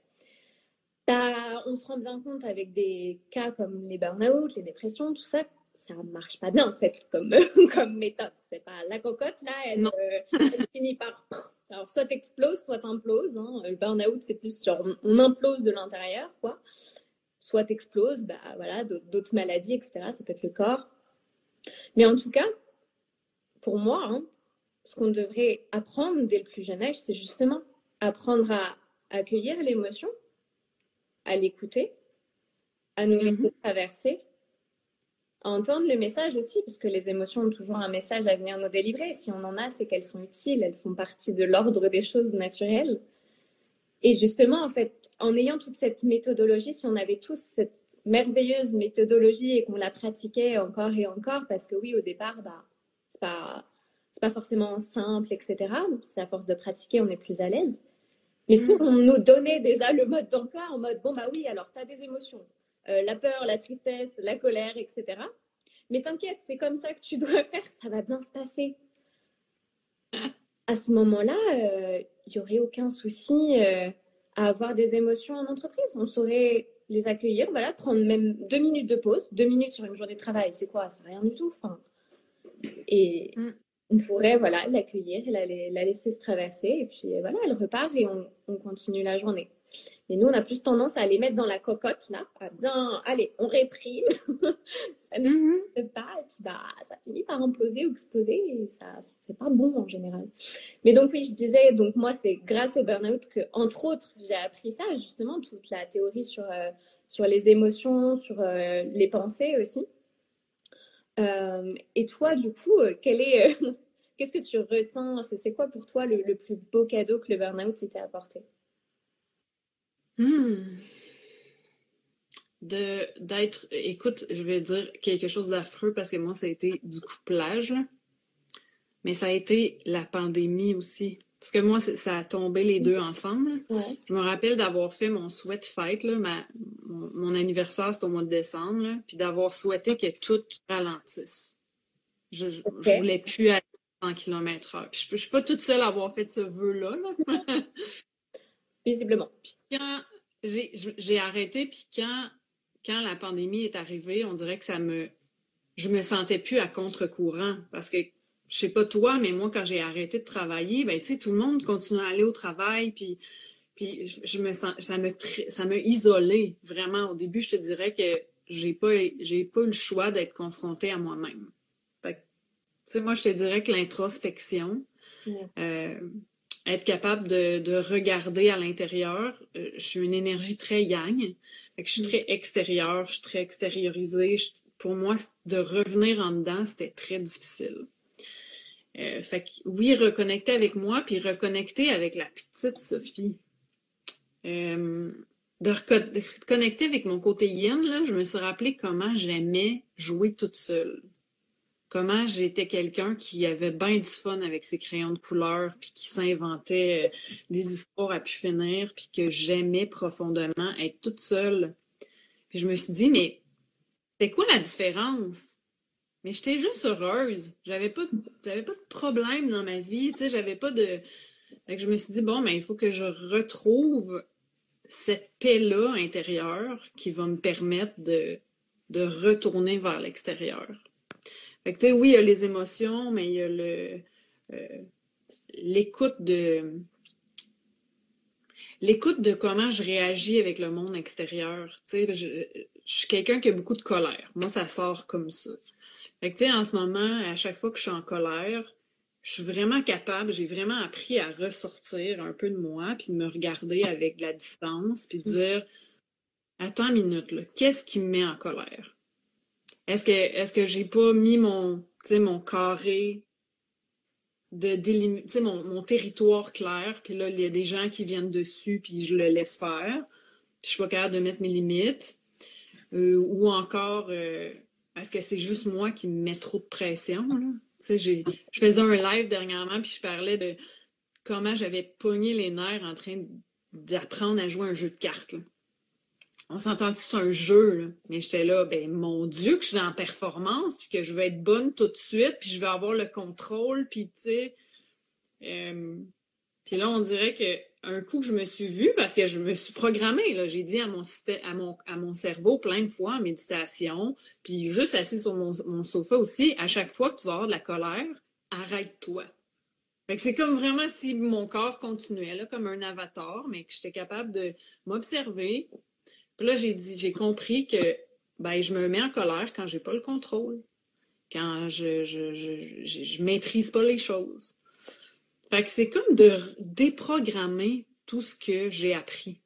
on se rend bien compte avec des cas comme les burn-out, les dépressions, tout ça, ça marche pas bien en fait comme, comme méthode. C'est pas la cocotte là, elle, euh, finit par. Alors soit t'exploses, soit t'imploses. Hein. Le burn-out c'est plus sur on, implose de l'intérieur quoi. Soit t'exploses, bah voilà, d'autres maladies etc. Ça peut être le corps. Mais en tout cas, pour moi, hein, ce qu'on devrait apprendre dès le plus jeune âge, c'est justement apprendre à accueillir l'émotion à l'écouter, à nous laisser mhm. traverser, à entendre le message aussi, parce que les émotions ont toujours un message à venir nous délivrer. Si on en a, c'est qu'elles sont utiles, elles font partie de l'ordre des choses naturelles. Et justement, en fait, en ayant toute cette méthodologie, si on avait tous cette merveilleuse méthodologie et qu'on la pratiquait encore et encore, parce que oui, au départ, bah, c'est pas, pas forcément simple, etc. C'est à force de pratiquer, on est plus à l'aise. Mais si on nous donnait déjà le mode d'emploi en mode, bon, bah oui, alors tu as des émotions, euh, la peur, la tristesse, la colère, etc. Mais t'inquiète, c'est comme ça que tu dois faire, ça va bien se passer. À ce moment-là, il n'y aurait aucun souci à avoir des émotions en entreprise. On saurait les accueillir, voilà, prendre même deux minutes de pause, deux minutes sur une journée de travail, c'est quoi? C'est rien du tout. Enfin, et mm. on pourrait voilà l'accueillir la, la, laisser se traverser, et puis voilà, elle repart et on, on continue la journée. Et nous, on a plus tendance à les mettre dans la cocotte, là. À allez, on réprime. ça ne mm pas. Et puis, bah, ça finit par imploser ou exploser. Et ça, c'est pas bon en général. Mais donc, oui, je disais, donc moi, c'est grâce au burn-out que, entre autres, j'ai appris ça, justement, toute la théorie sur, euh, sur les émotions, sur euh, les pensées aussi. Euh, et toi, du coup, quel est, qu'est-ce que tu retiens? C'est, quoi pour toi le, le, plus beau cadeau que le burn-out t'a apporté? Hmm. De, d'être, écoute, je vais dire quelque chose d'affreux parce que moi, ça a été du couplage, mais ça a été la pandémie aussi. Parce que moi, ça a tombé les deux ensemble. Je me rappelle d'avoir fait mon sweat fight, là, ma, mon, anniversaire, c'était au mois de décembre, puis d'avoir souhaité que tout ralentisse. Je, ne voulais plus aller 100 km h je, ne suis pas toute seule à avoir fait ce vœu-là. Là. visiblement. Puis quand j'ai arrêté, puis quand, quand la pandémie est arrivée, on dirait que ça me. Je me sentais plus à contre-courant parce que je sais pas toi, mais moi, quand j'ai arrêté de travailler, ben, tu sais, tout le monde continue à aller au travail, puis, puis je me sens, ça me, ça m'a isolé vraiment. Au début, je te dirais que j'ai pas, j'ai pas eu le choix d'être confrontée à moi-même. tu sais, moi, je te dirais que l'introspection, euh, être capable de, regarder à l'intérieur. Euh, je suis une énergie très yang. je suis mm. très extérieure, je suis très extériorisée. pour moi, de revenir en dedans, c'était très difficile. Euh, fait que oui, reconnecter avec moi, puis reconnecter avec la petite Sophie. Euh, de reconnecter avec mon côté yin, là, je me suis rappelé comment j'aimais jouer toute seule comment j'étais quelqu'un qui avait bien du fun avec ses crayons de couleur, puis qui s'inventait euh, des histoires à pu finir, puis que j'aimais profondément être toute seule. Puis je me suis dit, mais c'est quoi la différence? Mais j'étais juste heureuse. J'avais pas, pas de problème dans ma vie, j'avais pas de... je me suis dit, bon, mais il faut que je retrouve cette paix-là intérieure qui va me permettre de, de retourner vers l'extérieur oui, il y a les émotions, mais il y a le euh, l'écoute de l'écoute de comment je réagis avec le monde extérieur. je, je suis quelqu'un qui a beaucoup de colère. Moi, ça sort comme ça. en ce moment, à chaque fois que je suis en colère, je suis vraiment capable, j'ai vraiment appris à ressortir un peu de moi, puis de me regarder avec de la distance, puis de dire Attends une minute, qu'est-ce qui me met en colère? Est-ce que est-ce que j'ai pas mis mon, mon carré de délimiter, mon, mon territoire clair, puis là, il y a des gens qui viennent dessus, puis je le laisse faire. Puis je suis pas capable de mettre mes limites. Euh, ou encore, euh, est-ce que c'est juste moi qui me mets trop de pression? Là? Je faisais un live dernièrement, puis je parlais de comment j'avais pogné les nerfs en train d'apprendre à jouer un jeu de cartes on s'entend c'est un jeu, là? mais j'étais là, ben mon Dieu, que je suis en performance, puis que je vais être bonne tout de suite, puis je vais avoir le contrôle, puis tu sais. Euh, puis là, on dirait que un coup que je me suis vue, parce que je me suis programmée, là, j'ai dit à mon, à, mon, à mon cerveau plein de fois en méditation, puis juste assis sur mon, mon sofa aussi, à chaque fois que tu vas avoir de la colère, arrête-toi. Fait que c'est comme vraiment si mon corps continuait, là, comme un avatar, mais que j'étais capable de m'observer, puis là, j'ai dit, j'ai compris que ben, je me mets en colère quand j'ai pas le contrôle, quand je, je, je, je, maîtrise pas les choses. Fait que c'est comme de déprogrammer tout ce que j'ai appris.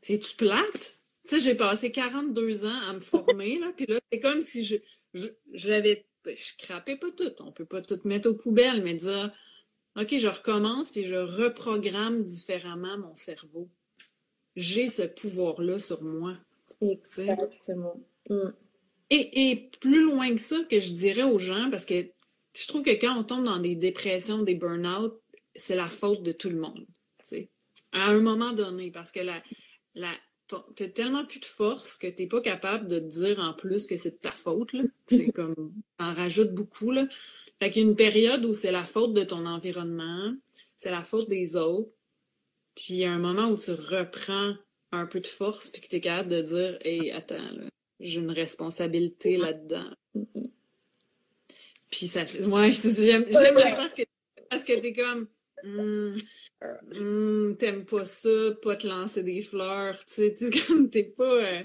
C'est-tu plate? Tu sais, j'ai passé 42 ans à me former, là, puis là, c'est comme si je, j'avais, je crappais pas tout. On peut pas tout mettre aux poubelles, mais dire, OK, je recommence, puis je reprogramme différemment mon cerveau j'ai ce pouvoir-là sur moi. Exactement. Mm. Et, plus loin que ça, que je dirais aux gens, parce que je trouve que quand on tombe dans des dépressions, des burn-out, c'est la faute de tout le monde. À un moment donné, parce que la, la, t'as tellement plus de force que t'es pas capable de te dire en plus que c'est de ta faute. C'est comme, en rajoute beaucoup. Là. Fait qu'il y a une période où c'est la faute de ton environnement, c'est la faute des autres. Puis il y a un moment où tu reprends un peu de force puis que tu es capable de dire Hey, attends, j'ai une responsabilité là-dedans. Puis ça fait. Ouais, j'aime la parce que, parce que t'es comme. Hmm, hmm, t'aimes pas ça, pas te lancer des fleurs, tu sais, tu comme t'es pas. Euh,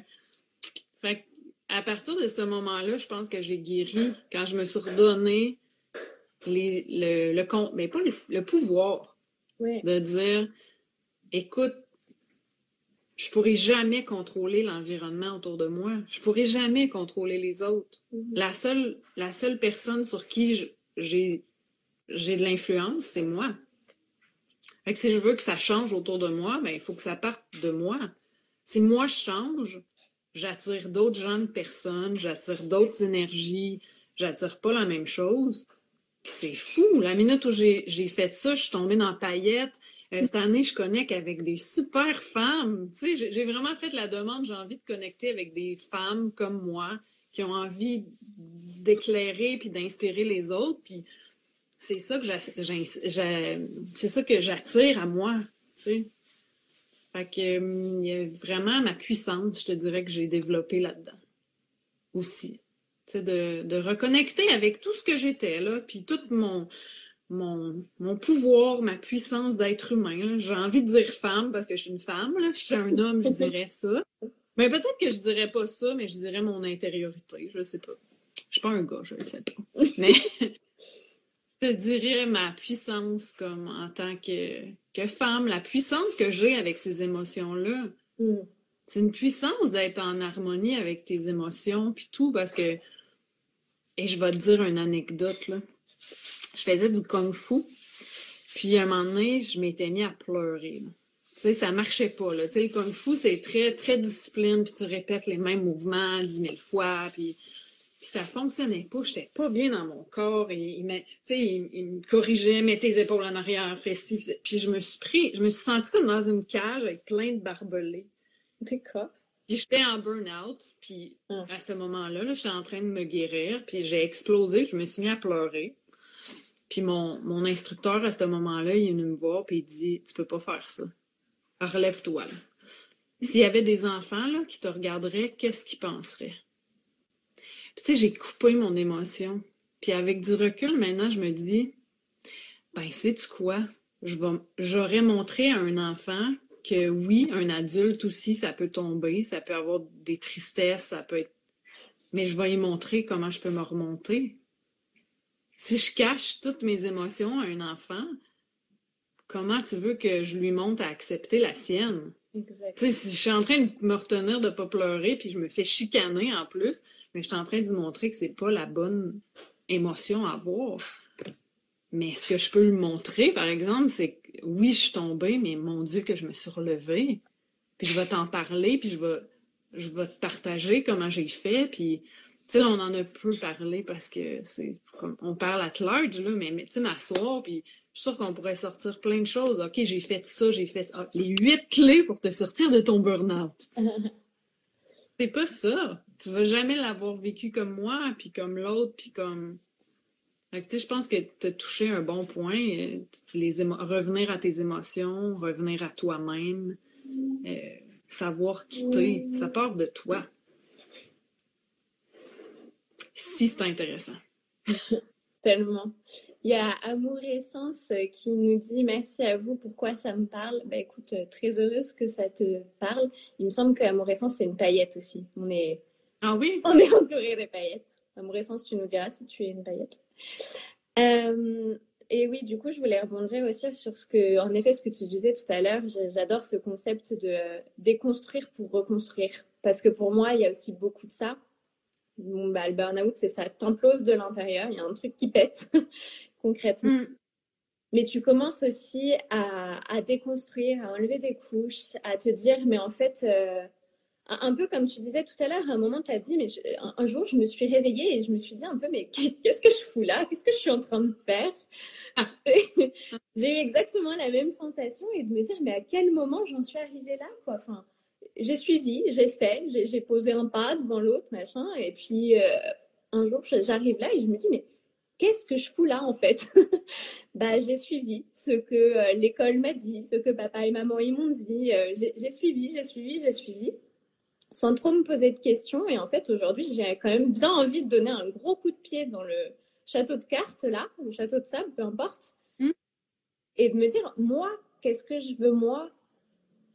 fait à partir de ce moment-là, je pense que j'ai guéri quand je me suis redonné les, le, le, mais pas le, pouvoir de dire écoute, je pourrai jamais contrôler l'environnement autour de moi. Je pourrai jamais contrôler les autres. Mm-hmm. La seule, la seule personne sur qui j'ai, j'ai de l'influence, c'est moi. Fait que si je veux que ça change autour de moi, ben, il faut que ça parte de moi. Si moi je change, j'attire d'autres gens de personnes, j'attire d'autres énergies, j'attire pas la même chose. C'est fou. La minute où j'ai fait ça, je suis tombée dans paillettes. Euh, cette année, je connecte avec des super femmes. Tu sais, j'ai vraiment fait la demande, j'ai envie de connecter avec des femmes comme moi qui ont envie d'éclairer puis d'inspirer les autres. Puis c'est ça que j'attire à moi. Tu sais. Fait que hum, y a vraiment ma puissance, je te dirais, que j'ai développée là-dedans aussi. De, de reconnecter avec tout ce que j'étais, là, puis tout mon, mon, mon pouvoir, ma puissance d'être humain. J'ai envie de dire femme parce que je suis une femme. Là. Je suis un homme, je dirais ça. Mais peut-être que je dirais pas ça, mais je dirais mon intériorité. Je sais pas. Je suis pas un gars, je ne sais pas. Mais je dirais ma puissance comme en tant que, que femme, la puissance que j'ai avec ces émotions-là. Mm. C'est une puissance d'être en harmonie avec tes émotions puis tout parce que et je vais te dire une anecdote là je faisais du kung-fu. Puis à un moment donné, je m'étais mis à pleurer. Tu sais, ça marchait pas. Là. Tu sais, le kung-fu, c'est très, très discipline, puis tu répètes les mêmes mouvements dix mille fois, puis, puis ça fonctionnait pas. J'étais pas bien dans mon corps. Et, il, tu sais, il, me corrigeait, mettait tes épaules en arrière, fait ci. Puis je me suis pris, je me suis sentie comme dans une cage avec plein de barbelés. D'accord. Puis j'étais en burn-out, puis hum. à ce moment-là, là, j'étais en train de me guérir, puis j'ai explosé, je me suis mis à pleurer. Puis mon, instructeur, à ce moment-là, il est me voir puis il dit Tu peux pas faire ça. Relève-toi. S'il y avait des enfants là, qui te regarderaient, qu'est-ce qu'ils penseraient? Puis tu sais, j'ai coupé mon émotion. Puis avec du recul, maintenant, je me dis Ben, sais-tu quoi? J'aurais montré à un enfant que oui, un adulte aussi, ça peut tomber, ça peut avoir des tristesses, ça peut être. Mais je vais lui montrer comment je peux me remonter. Si je cache toutes mes émotions à un enfant, comment tu veux que je lui montre à accepter la sienne? Exactement. si je suis en train de me retenir de ne pas pleurer, puis je me fais chicaner en plus, mais je suis en train de lui montrer que c'est pas la bonne émotion à avoir. Mais ce que je peux lui montrer, par exemple, c'est que oui, je suis tombée, mais mon Dieu, que je me suis relevée. Puis je vais t'en parler, puis je vais, je vais te partager comment j'ai fait, puis sais, on en a peu parlé parce que c'est comme on parle à large, là, mais, tu sais, m'asseoir, puis je suis sûre qu'on pourrait sortir plein de choses. OK, j'ai fait ça, j'ai fait ça. les huit clés pour te sortir de ton burn-out. c'est pas ça. Tu vas jamais l'avoir vécu comme moi, puis comme l'autre, puis comme. tu sais, je pense que tu as touché un bon point. Euh, les revenir à tes émotions, revenir à toi-même, euh, savoir quitter, ça part de toi si c'est intéressant. Tellement. Il y a Amour Essence qui nous dit merci à vous, pourquoi ça me parle? Bah écoute, très heureuse que ça te parle. Il me semble que Amour Essence, c'est une paillette aussi. On est, ah oui? On est entouré des paillettes. Amour Essence, tu nous diras si tu es une paillette. Euh, et oui, du coup, je voulais rebondir aussi sur ce que, en effet, ce que tu disais tout à l'heure. J'adore ce concept de déconstruire pour reconstruire. Parce que pour moi, il y a aussi beaucoup de ça bon, bah, le burn-out, c'est ça t'implose de l'intérieur, il y a un truc qui pète concrètement. Mm. Mais tu commences aussi à, à, déconstruire, à enlever des couches, à te dire, mais en fait, euh, un, peu comme tu disais tout à l'heure, à un moment, tu as dit, mais un, jour, je me suis réveillée et je me suis dit un peu, mais qu'est-ce que je fous là? Qu'est-ce que je suis en train de faire? Ah. J'ai eu exactement la même sensation et de me dire, mais à quel moment j'en suis arrivée là quoi? Enfin, J'ai suivi, j'ai fait, j'ai posé un pas devant l'autre, machin, et puis euh, un jour, j'arrive là et je me dis, mais qu'est-ce que je fous là en fait? Bah j'ai suivi ce que euh, l'école m'a dit, ce que papa et maman ils m'ont dit. Euh, j'ai suivi, j'ai suivi, j'ai suivi, sans trop me poser de questions. Et en fait aujourd'hui j'ai quand même bien envie de donner un gros coup de pied dans le château de cartes là, le château de sable, peu importe, mmh. et de me dire moi qu'est-ce que je veux moi?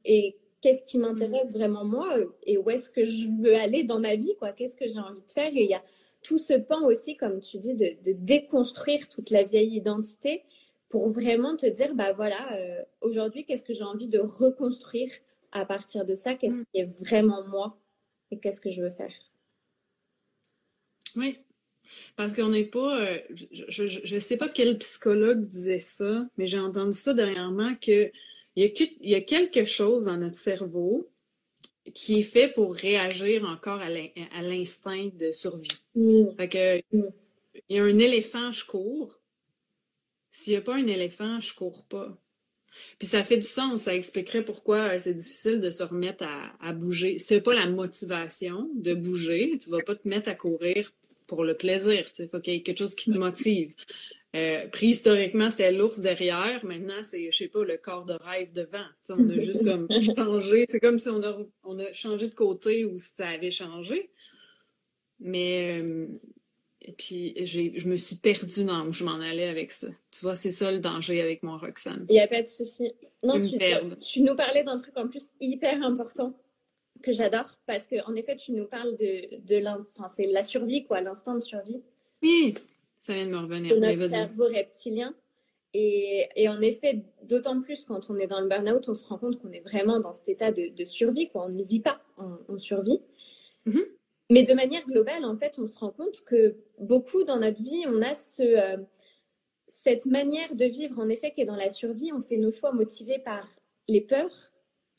Et qu'est-ce qui m'intéresse mmh. vraiment moi et où est-ce que je veux aller dans ma vie quoi, qu'est-ce que j'ai envie de faire? Et il y a tout ce pan aussi, comme tu dis, de, déconstruire toute la vieille identité pour vraiment te dire, bah voilà, euh, aujourd'hui, qu'est-ce que j'ai envie de reconstruire à partir de ça? Qu'est-ce mm. qui est vraiment moi et qu'est-ce que je veux faire? Oui, parce qu'on n'est pas, euh, je ne sais pas quel psychologue disait ça, mais j'ai entendu ça dernièrement qu'il y, y a quelque chose dans notre cerveau qui est fait pour réagir encore à l'instinct de survie. Mm. Fait que, il y a un éléphant, je cours. S'il n'y a pas un éléphant, je cours pas. Puis ça fait du sens, ça expliquerait pourquoi c'est difficile de se remettre à, à bouger. Si tu n'as pas la motivation de bouger, tu ne vas pas te mettre à courir pour le plaisir. Il faut qu'il y ait quelque chose qui te motive. Euh, préhistoriquement, c'était l'ours derrière. Maintenant, c'est, je sais pas, le corps de rêve devant. on a juste comme changé. C'est comme si on a, on a changé de côté ou si ça avait changé. Mais, euh, et puis, je me suis perdue dans où je m'en allais avec ça. Tu vois, c'est ça le danger avec mon Roxane. Il n'y a pas de souci. Non, tu, tu, nous parlais d'un truc en plus hyper important que j'adore parce qu'en effet, tu nous parles de, de enfin, c'est la survie, quoi, l'instinct de survie. Oui. Ça vient de me revenir. notre cerveau reptilien. Et, et, en effet, d'autant plus quand on est dans le burn-out, on se rend compte qu'on est vraiment dans cet état de, de survie. Quoi. On ne vit pas, on, survit. Mm-hmm. Mais de manière globale, en fait, on se rend compte que beaucoup dans notre vie, on a ce, euh, cette manière de vivre, en effet, qui est dans la survie. On fait nos choix motivés par les peurs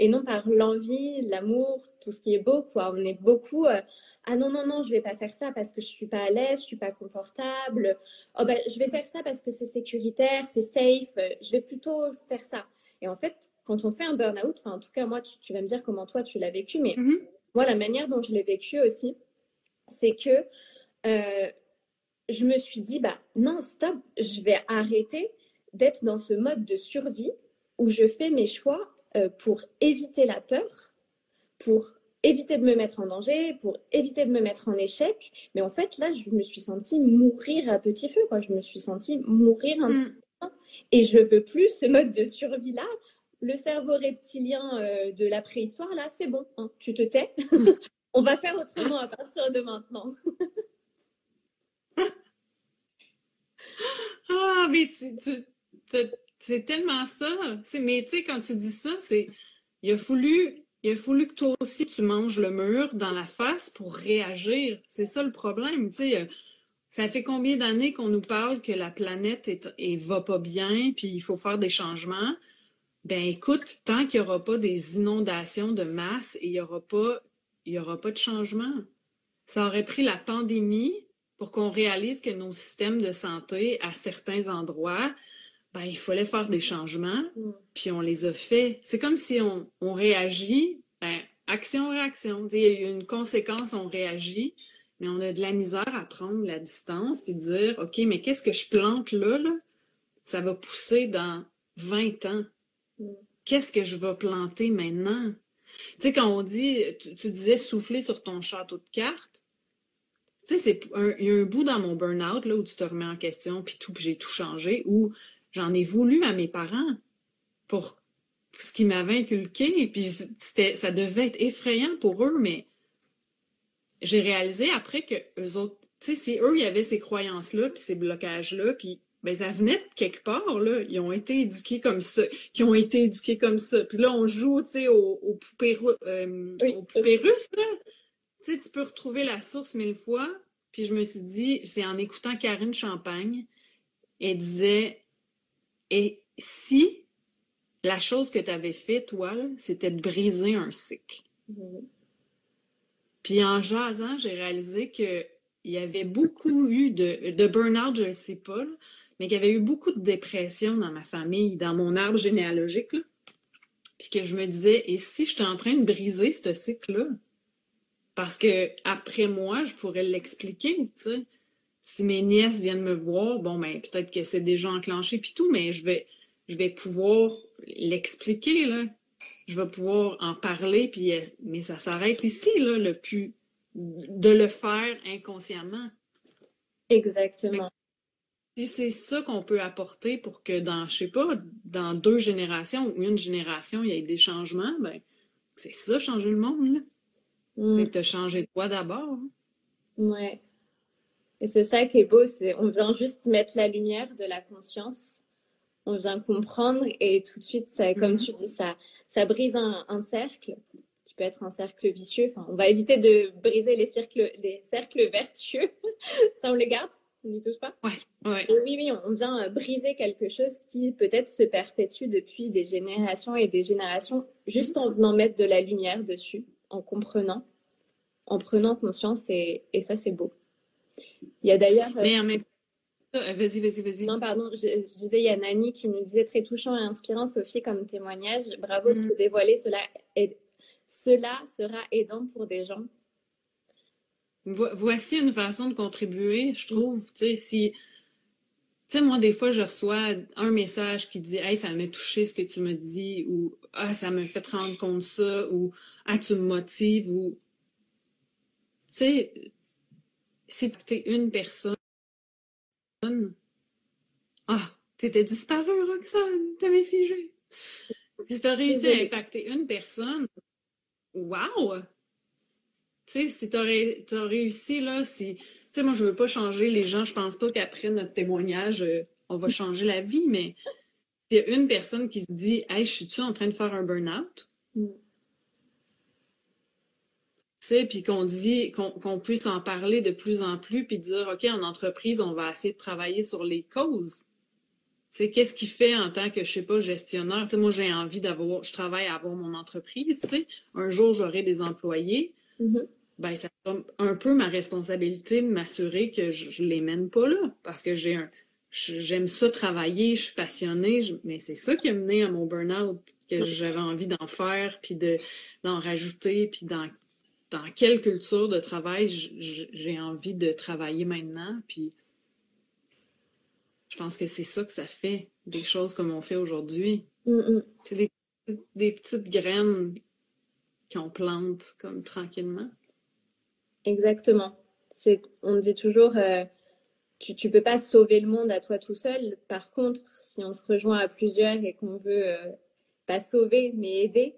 et non par l'envie, l'amour, tout ce qui est beau. Quoi. On est beaucoup euh, ah non, non, non, je vais pas faire ça parce que je suis pas à l'aise, je suis pas confortable. Oh ben, je vais faire ça parce que c'est sécuritaire, c'est safe. Je vais plutôt faire ça. Et en fait, quand on fait un burn-out, en tout cas, moi, tu, vas me dire comment toi tu l'as vécu, mais mm-hmm. moi, la manière dont je l'ai vécu aussi, c'est que euh, je me suis dit, bah non, stop, je vais arrêter d'être dans ce mode de survie où je fais mes choix euh, pour éviter la peur, pour éviter de me mettre en danger, pour éviter de me mettre en échec. Mais en fait, là, je me suis sentie mourir à petit feu, quoi. Je me suis sentie mourir un mm. Et je veux plus ce mode de survie-là. Le cerveau reptilien euh, de la préhistoire, là, c'est bon. Hein. tu te tais. On va faire autrement à partir de maintenant. ah, mais c'est tellement ça. Mais tu sais, quand tu dis ça, c'est il a fallu que toi aussi tu manges le mur dans la face pour réagir. C'est ça le problème. Euh, ça fait combien d'années qu'on nous parle que la planète est, va pas bien, puis il faut faire des changements? Ben écoute, tant qu'il n'y aura pas des inondations de masse et il n'y aura pas, y aura pas de changement. Ça aurait pris la pandémie pour qu'on réalise que nos systèmes de santé à certains endroits ben, il fallait faire des changements, mm. puis on les a fait. C'est comme si on, on réagit, ben, action-réaction. Il y a une conséquence, on réagit, mais on a de la misère à prendre la distance et dire, OK, mais qu'est-ce que je plante là, là? Ça va pousser dans 20 ans. Mm. Qu'est-ce que je vais planter maintenant? Tu sais, quand on dit, tu, disais souffler sur ton château de cartes, tu sais, il y a un bout dans mon burn-out, là, où tu te remets en question, puis tout, puis j'ai tout changé, où j'en ai voulu à mes parents pour ce qu'ils m'avaient inculqué. Puis ça devait être effrayant pour eux, mais j'ai réalisé après que eux autres, tu sais, c'est eux, il y avait ces croyances-là, puis ces blocages-là, puis ben, ça venait de quelque part, là. Ils ont été éduqués comme ça, qui ont été éduqués comme ça. Puis là, on joue, tu sais, aux, poupées, euh, aux poupées russes, là. Tu sais, tu peux retrouver la source mille fois. Puis je me suis dit, c'est en écoutant Karine Champagne, elle disait, et si la chose que tu avais fait, toi, c'était de briser un cycle. Puis en jasant, j'ai réalisé qu'il y avait beaucoup eu de, de burn-out, je ne sais pas, mais qu'il y avait eu beaucoup de dépression dans ma famille, dans mon arbre généalogique. Puis que je me disais, et si j'étais en train de briser ce cycle-là? Parce que après moi, je pourrais l'expliquer, tu sais. Si mes nièces viennent me voir, bon, ben, peut-être que c'est déjà enclenché puis tout, mais je vais, je vais pouvoir l'expliquer, là. Je vais pouvoir en parler, puis, mais ça s'arrête ici, là, le plus, de le faire inconsciemment. Exactement. Si c'est ça qu'on peut apporter pour que dans, je sais pas, dans deux générations ou une génération, il y ait des changements, ben, c'est ça, changer le monde, là. Mm. te changer toi d'abord. Hein. Ouais. Et c'est ça qui est beau, c'est on vient juste mettre la lumière de la conscience, on vient comprendre et tout de suite, ça, comme mm-hmm. tu dis, ça, ça brise un, cercle qui peut être un cercle vicieux. Enfin, on va éviter de briser les, cercles, les cercles vertueux. ça, on les garde, on n'y touche pas? Ouais, ouais. oui, oui, on vient briser quelque chose qui peut-être se perpétue depuis des générations et des générations, juste en venant mettre de la lumière dessus en comprenant, en prenant conscience, et, et ça, c'est beau. Il y a d'ailleurs. Euh, mais en même euh, Vas-y, vas-y, vas-y. Non, pardon, je, disais, il y a Nani qui nous disait très touchant et inspirant, Sophie, comme témoignage. Bravo de mm. te dévoiler. Cela, cela sera aidant pour des gens. voici une façon de contribuer, je trouve. Tu sais, si. Tu sais, moi, des fois, je reçois un message qui dit Hey, ça m'a touché ce que tu me dis, ou Ah, ça me fait te rendre compte ça, ou Ah, tu me motives, ou. Tu sais, si tu es une personne. Ah, t'étais disparue, Roxane, t'avais figé. Si t'as réussi à impacter une personne, wow! Tu sais, si t'as as réussi, là, si. Tu sais, moi, je veux pas changer les gens. Je pense pas qu'après notre témoignage, euh, on va changer la vie, mais s'il y a une personne qui se dit, hey, je suis-tu en train de faire un burn-out? Mm puis qu'on dit qu'on puisse en parler de plus en plus, puis dire, OK, en entreprise, on va essayer de travailler sur les causes. C'est qu'est-ce qui fait en tant que, je sais pas, gestionnaire? moi, j'ai envie d'avoir, je travaille à avoir mon entreprise, tu Un jour, j'aurai des employés. Mm-hmm. Ben, ça un peu ma responsabilité de m'assurer que je, ne les mène pas là. Parce que j'ai un, j'aime ça travailler, je suis passionnée, mais c'est ça qui a mené à mon burn-out, que j'avais envie d'en faire, puis de, d'en rajouter, puis d'en dans quelle culture de travail j'ai envie de travailler maintenant. Puis je pense que c'est ça que ça fait, des choses comme on fait aujourd'hui. C'est des, petites graines qu'on plante comme tranquillement. Exactement. On dit toujours, euh, tu ne peux pas sauver le monde à toi tout seul. Par contre, si on se rejoint à plusieurs et qu'on veut euh, pas sauver, mais aider,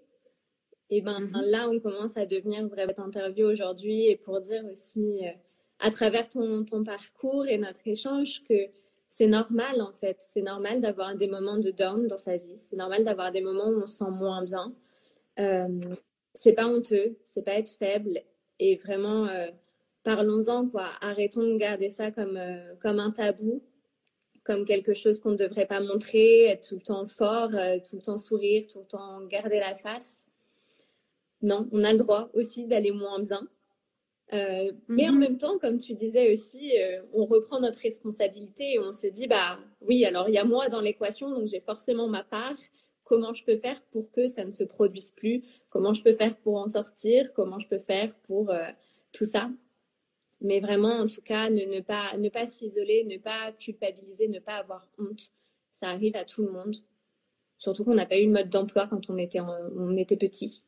et ben mhm. là, on commence à devenir vraiment interview aujourd'hui et pour dire aussi euh, à travers ton, ton, parcours et notre échange que c'est normal en fait. C'est normal d'avoir des moments de down dans sa vie. C'est normal d'avoir des moments où on se sent moins bien. Euh, c'est pas honteux, c'est pas être faible et vraiment euh, parlons-en quoi. Arrêtons de garder ça comme, euh, comme un tabou, comme quelque chose qu'on ne devrait pas montrer, être tout le temps fort, tout le temps sourire, tout le temps garder la face non, on a le droit aussi d'aller moins bien. Euh, mais en mhm. même temps, comme tu disais aussi, euh, on reprend notre responsabilité et on se dit, bah oui, alors il y a moi dans l'équation, donc j'ai forcément ma part. Comment je peux faire pour que ça ne se produise plus? Comment je peux faire pour en sortir? Comment je peux faire pour euh, tout ça? Mais vraiment, en tout cas, ne, pas, ne pas s'isoler, ne pas culpabiliser, ne pas avoir honte. Ça arrive à tout le monde. Surtout qu'on n'a pas eu de mode d'emploi quand on était, on était petit.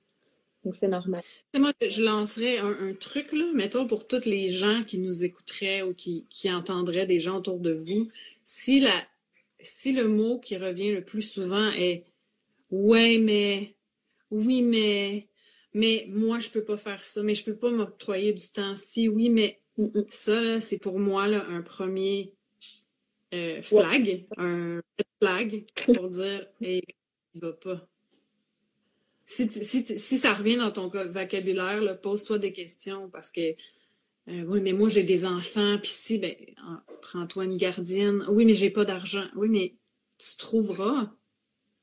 Donc, c'est normal. Moi, je lancerais un, truc, là, mettons, pour tous les gens qui nous écouteraient ou qui, qui entendraient des gens autour de vous. Si, la, si le mot qui revient le plus souvent est Ouais, mais, oui, mais, mais moi, je peux pas faire ça, mais je peux pas m'octroyer du temps. Si, oui, mais ça, c'est pour moi là, un premier euh, flag, un flag pour dire et il va pas si, ça revient dans ton vocabulaire, pose-toi des questions parce que euh, oui, mais moi j'ai des enfants, puis si, ben, prends-toi une gardienne. Oui, mais j'ai pas d'argent. Oui, mais tu trouveras.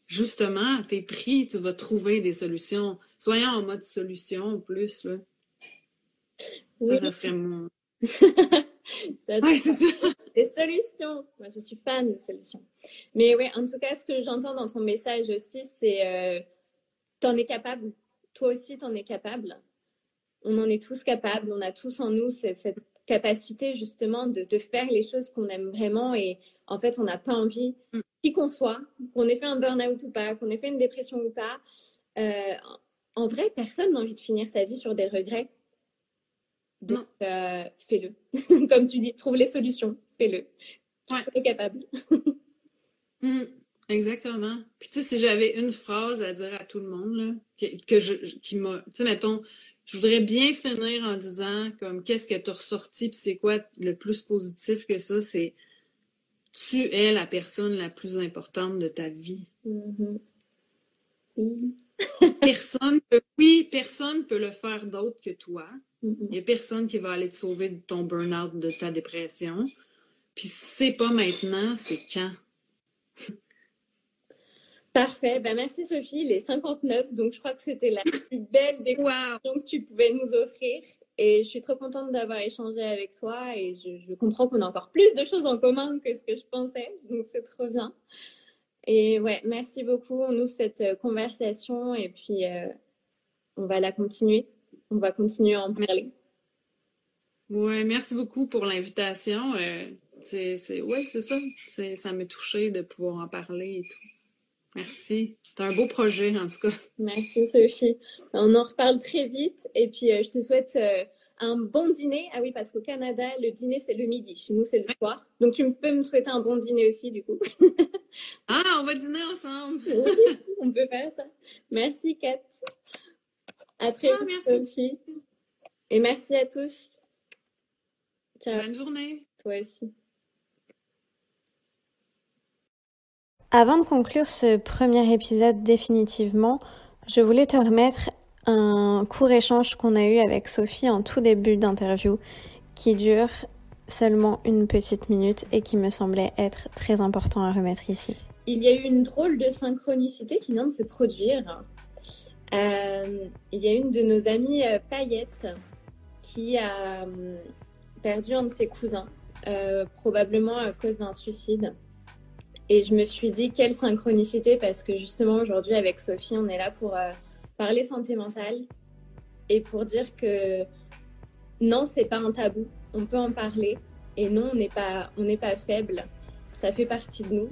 Justement, tes prix, tu vas trouver des solutions. Soyons en mode solution plus. Là. Oui. Ça, serait mon. ouais, c'est ça. Des solutions. Moi, je suis fan des solutions. Mais oui, en tout cas, ce que j'entends dans ton message aussi, c'est euh, t'en es capable. Toi aussi, t'en es capable. On en est tous capables. On a tous en nous cette, cette capacité justement de, de, faire les choses qu'on aime vraiment et en fait, on n'a pas envie, mm. qui qu'on soit, qu'on ait fait un burn-out ou pas, qu'on ait fait une dépression ou pas, euh, en vrai, personne n'a envie de finir sa vie sur des regrets. Donc, euh, fais-le. Comme tu dis, trouve les solutions, fais-le. Tu es capable. Mm, exactement. Puis, tu sais, si j'avais une phrase à dire à tout le monde, là, que, je, qui m'a. Tu sais, mettons, je voudrais bien finir en disant, comme, qu'est-ce que tu as ressorti, puis c'est quoi le plus positif que ça, c'est tu es la personne la plus importante de ta vie. Mm-hmm. personne peut, oui, personne peut le faire d'autre que toi. Mm-hmm. Il n'y a personne qui va aller te sauver de ton burn-out, de ta dépression. Puis c'est pas maintenant, c'est quand. Parfait. Ben, merci Sophie. Les 59, donc je crois que c'était la plus belle décoration que tu pouvais nous offrir. Et je suis trop contente d'avoir échangé avec toi et je, comprends qu'on a encore plus de choses en commun que ce que je pensais. Donc c'est trop bien. Et ouais, merci beaucoup. On ouvre cette euh, conversation et puis euh, on va la continuer. On va continuer à en parler. Ouais, merci beaucoup pour l'invitation. Euh, c'est, ouais, c'est ça. ça m'a touché de pouvoir en parler et tout. Merci. C'est un beau projet, en tout cas. Merci, Sophie. On en reparle très vite. Et puis, euh, je te souhaite euh, un bon dîner. Ah oui, parce qu'au Canada, le dîner, c'est le midi. Chez nous, c'est le soir. Donc, tu peux me souhaiter un bon dîner aussi, du coup. ah, on va dîner ensemble. oui, on peut faire ça. Merci, Kat. À très ah, vite, Sophie. Et merci à tous. Ciao. Bonne journée. Toi aussi. Avant de conclure ce premier épisode définitivement, je voulais te remettre un court échange qu'on a eu avec Sophie en tout début d'interview qui dure seulement une petite minute et qui me semblait être très important à remettre ici. Il y a eu une drôle de synchronicité qui vient de se produire. Euh, il y a une de nos amies euh, Payette qui a euh, perdu un de ses cousins, probablement à cause d'un suicide. Et je me suis dit, quelle synchronicité, parce que justement, aujourd'hui, avec Sophie, on est là pour euh, parler santé mentale et pour dire que non, c'est pas un tabou, on peut en parler. Et non, on n'est pas, on n'est pas faible. Ça fait partie de nous,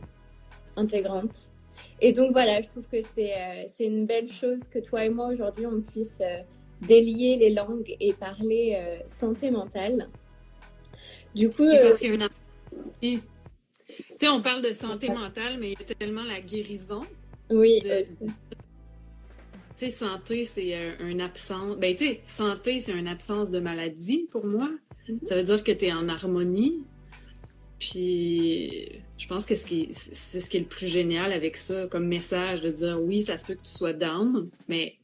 intégrante. Et donc voilà, je trouve que c'est, euh, c'est une belle chose que toi et moi aujourd'hui on puisse euh, délier les langues et parler santé mentale. Du coup, tu sais, on parle de santé mentale, mais il y a tellement la guérison. Oui. Tu sais, santé, c'est un absence. Ben, tu sais, santé, c'est une absence de maladie pour moi. Mm-hmm. Ça veut dire que tu es en harmonie. Puis, je pense que c'est ce qui est le plus génial avec ça, comme message, de dire oui, ça se peut que tu sois down, mais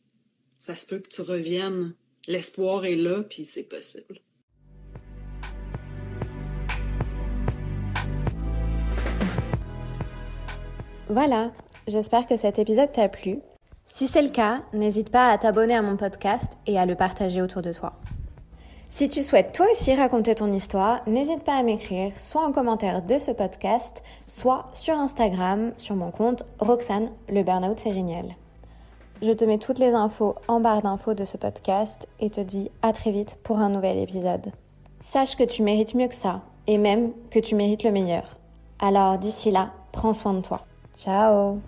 ça se peut que tu reviennes. L'espoir est là, puis c'est possible. Voilà, j'espère que cet épisode t'a plu. Si c'est le cas, n'hésite pas à t'abonner à mon podcast et à le partager autour de toi. Si tu souhaites toi aussi raconter ton histoire, n'hésite pas à m'écrire soit en commentaire de ce podcast, soit sur Instagram, sur mon compte Roxane, le burnout c'est génial. Je te mets toutes les infos en barre d'infos de ce podcast et te dis à très vite pour un nouvel épisode. Sache que tu mérites mieux que ça et même que tu mérites le meilleur. Alors d'ici là, prends soin de toi. Ciao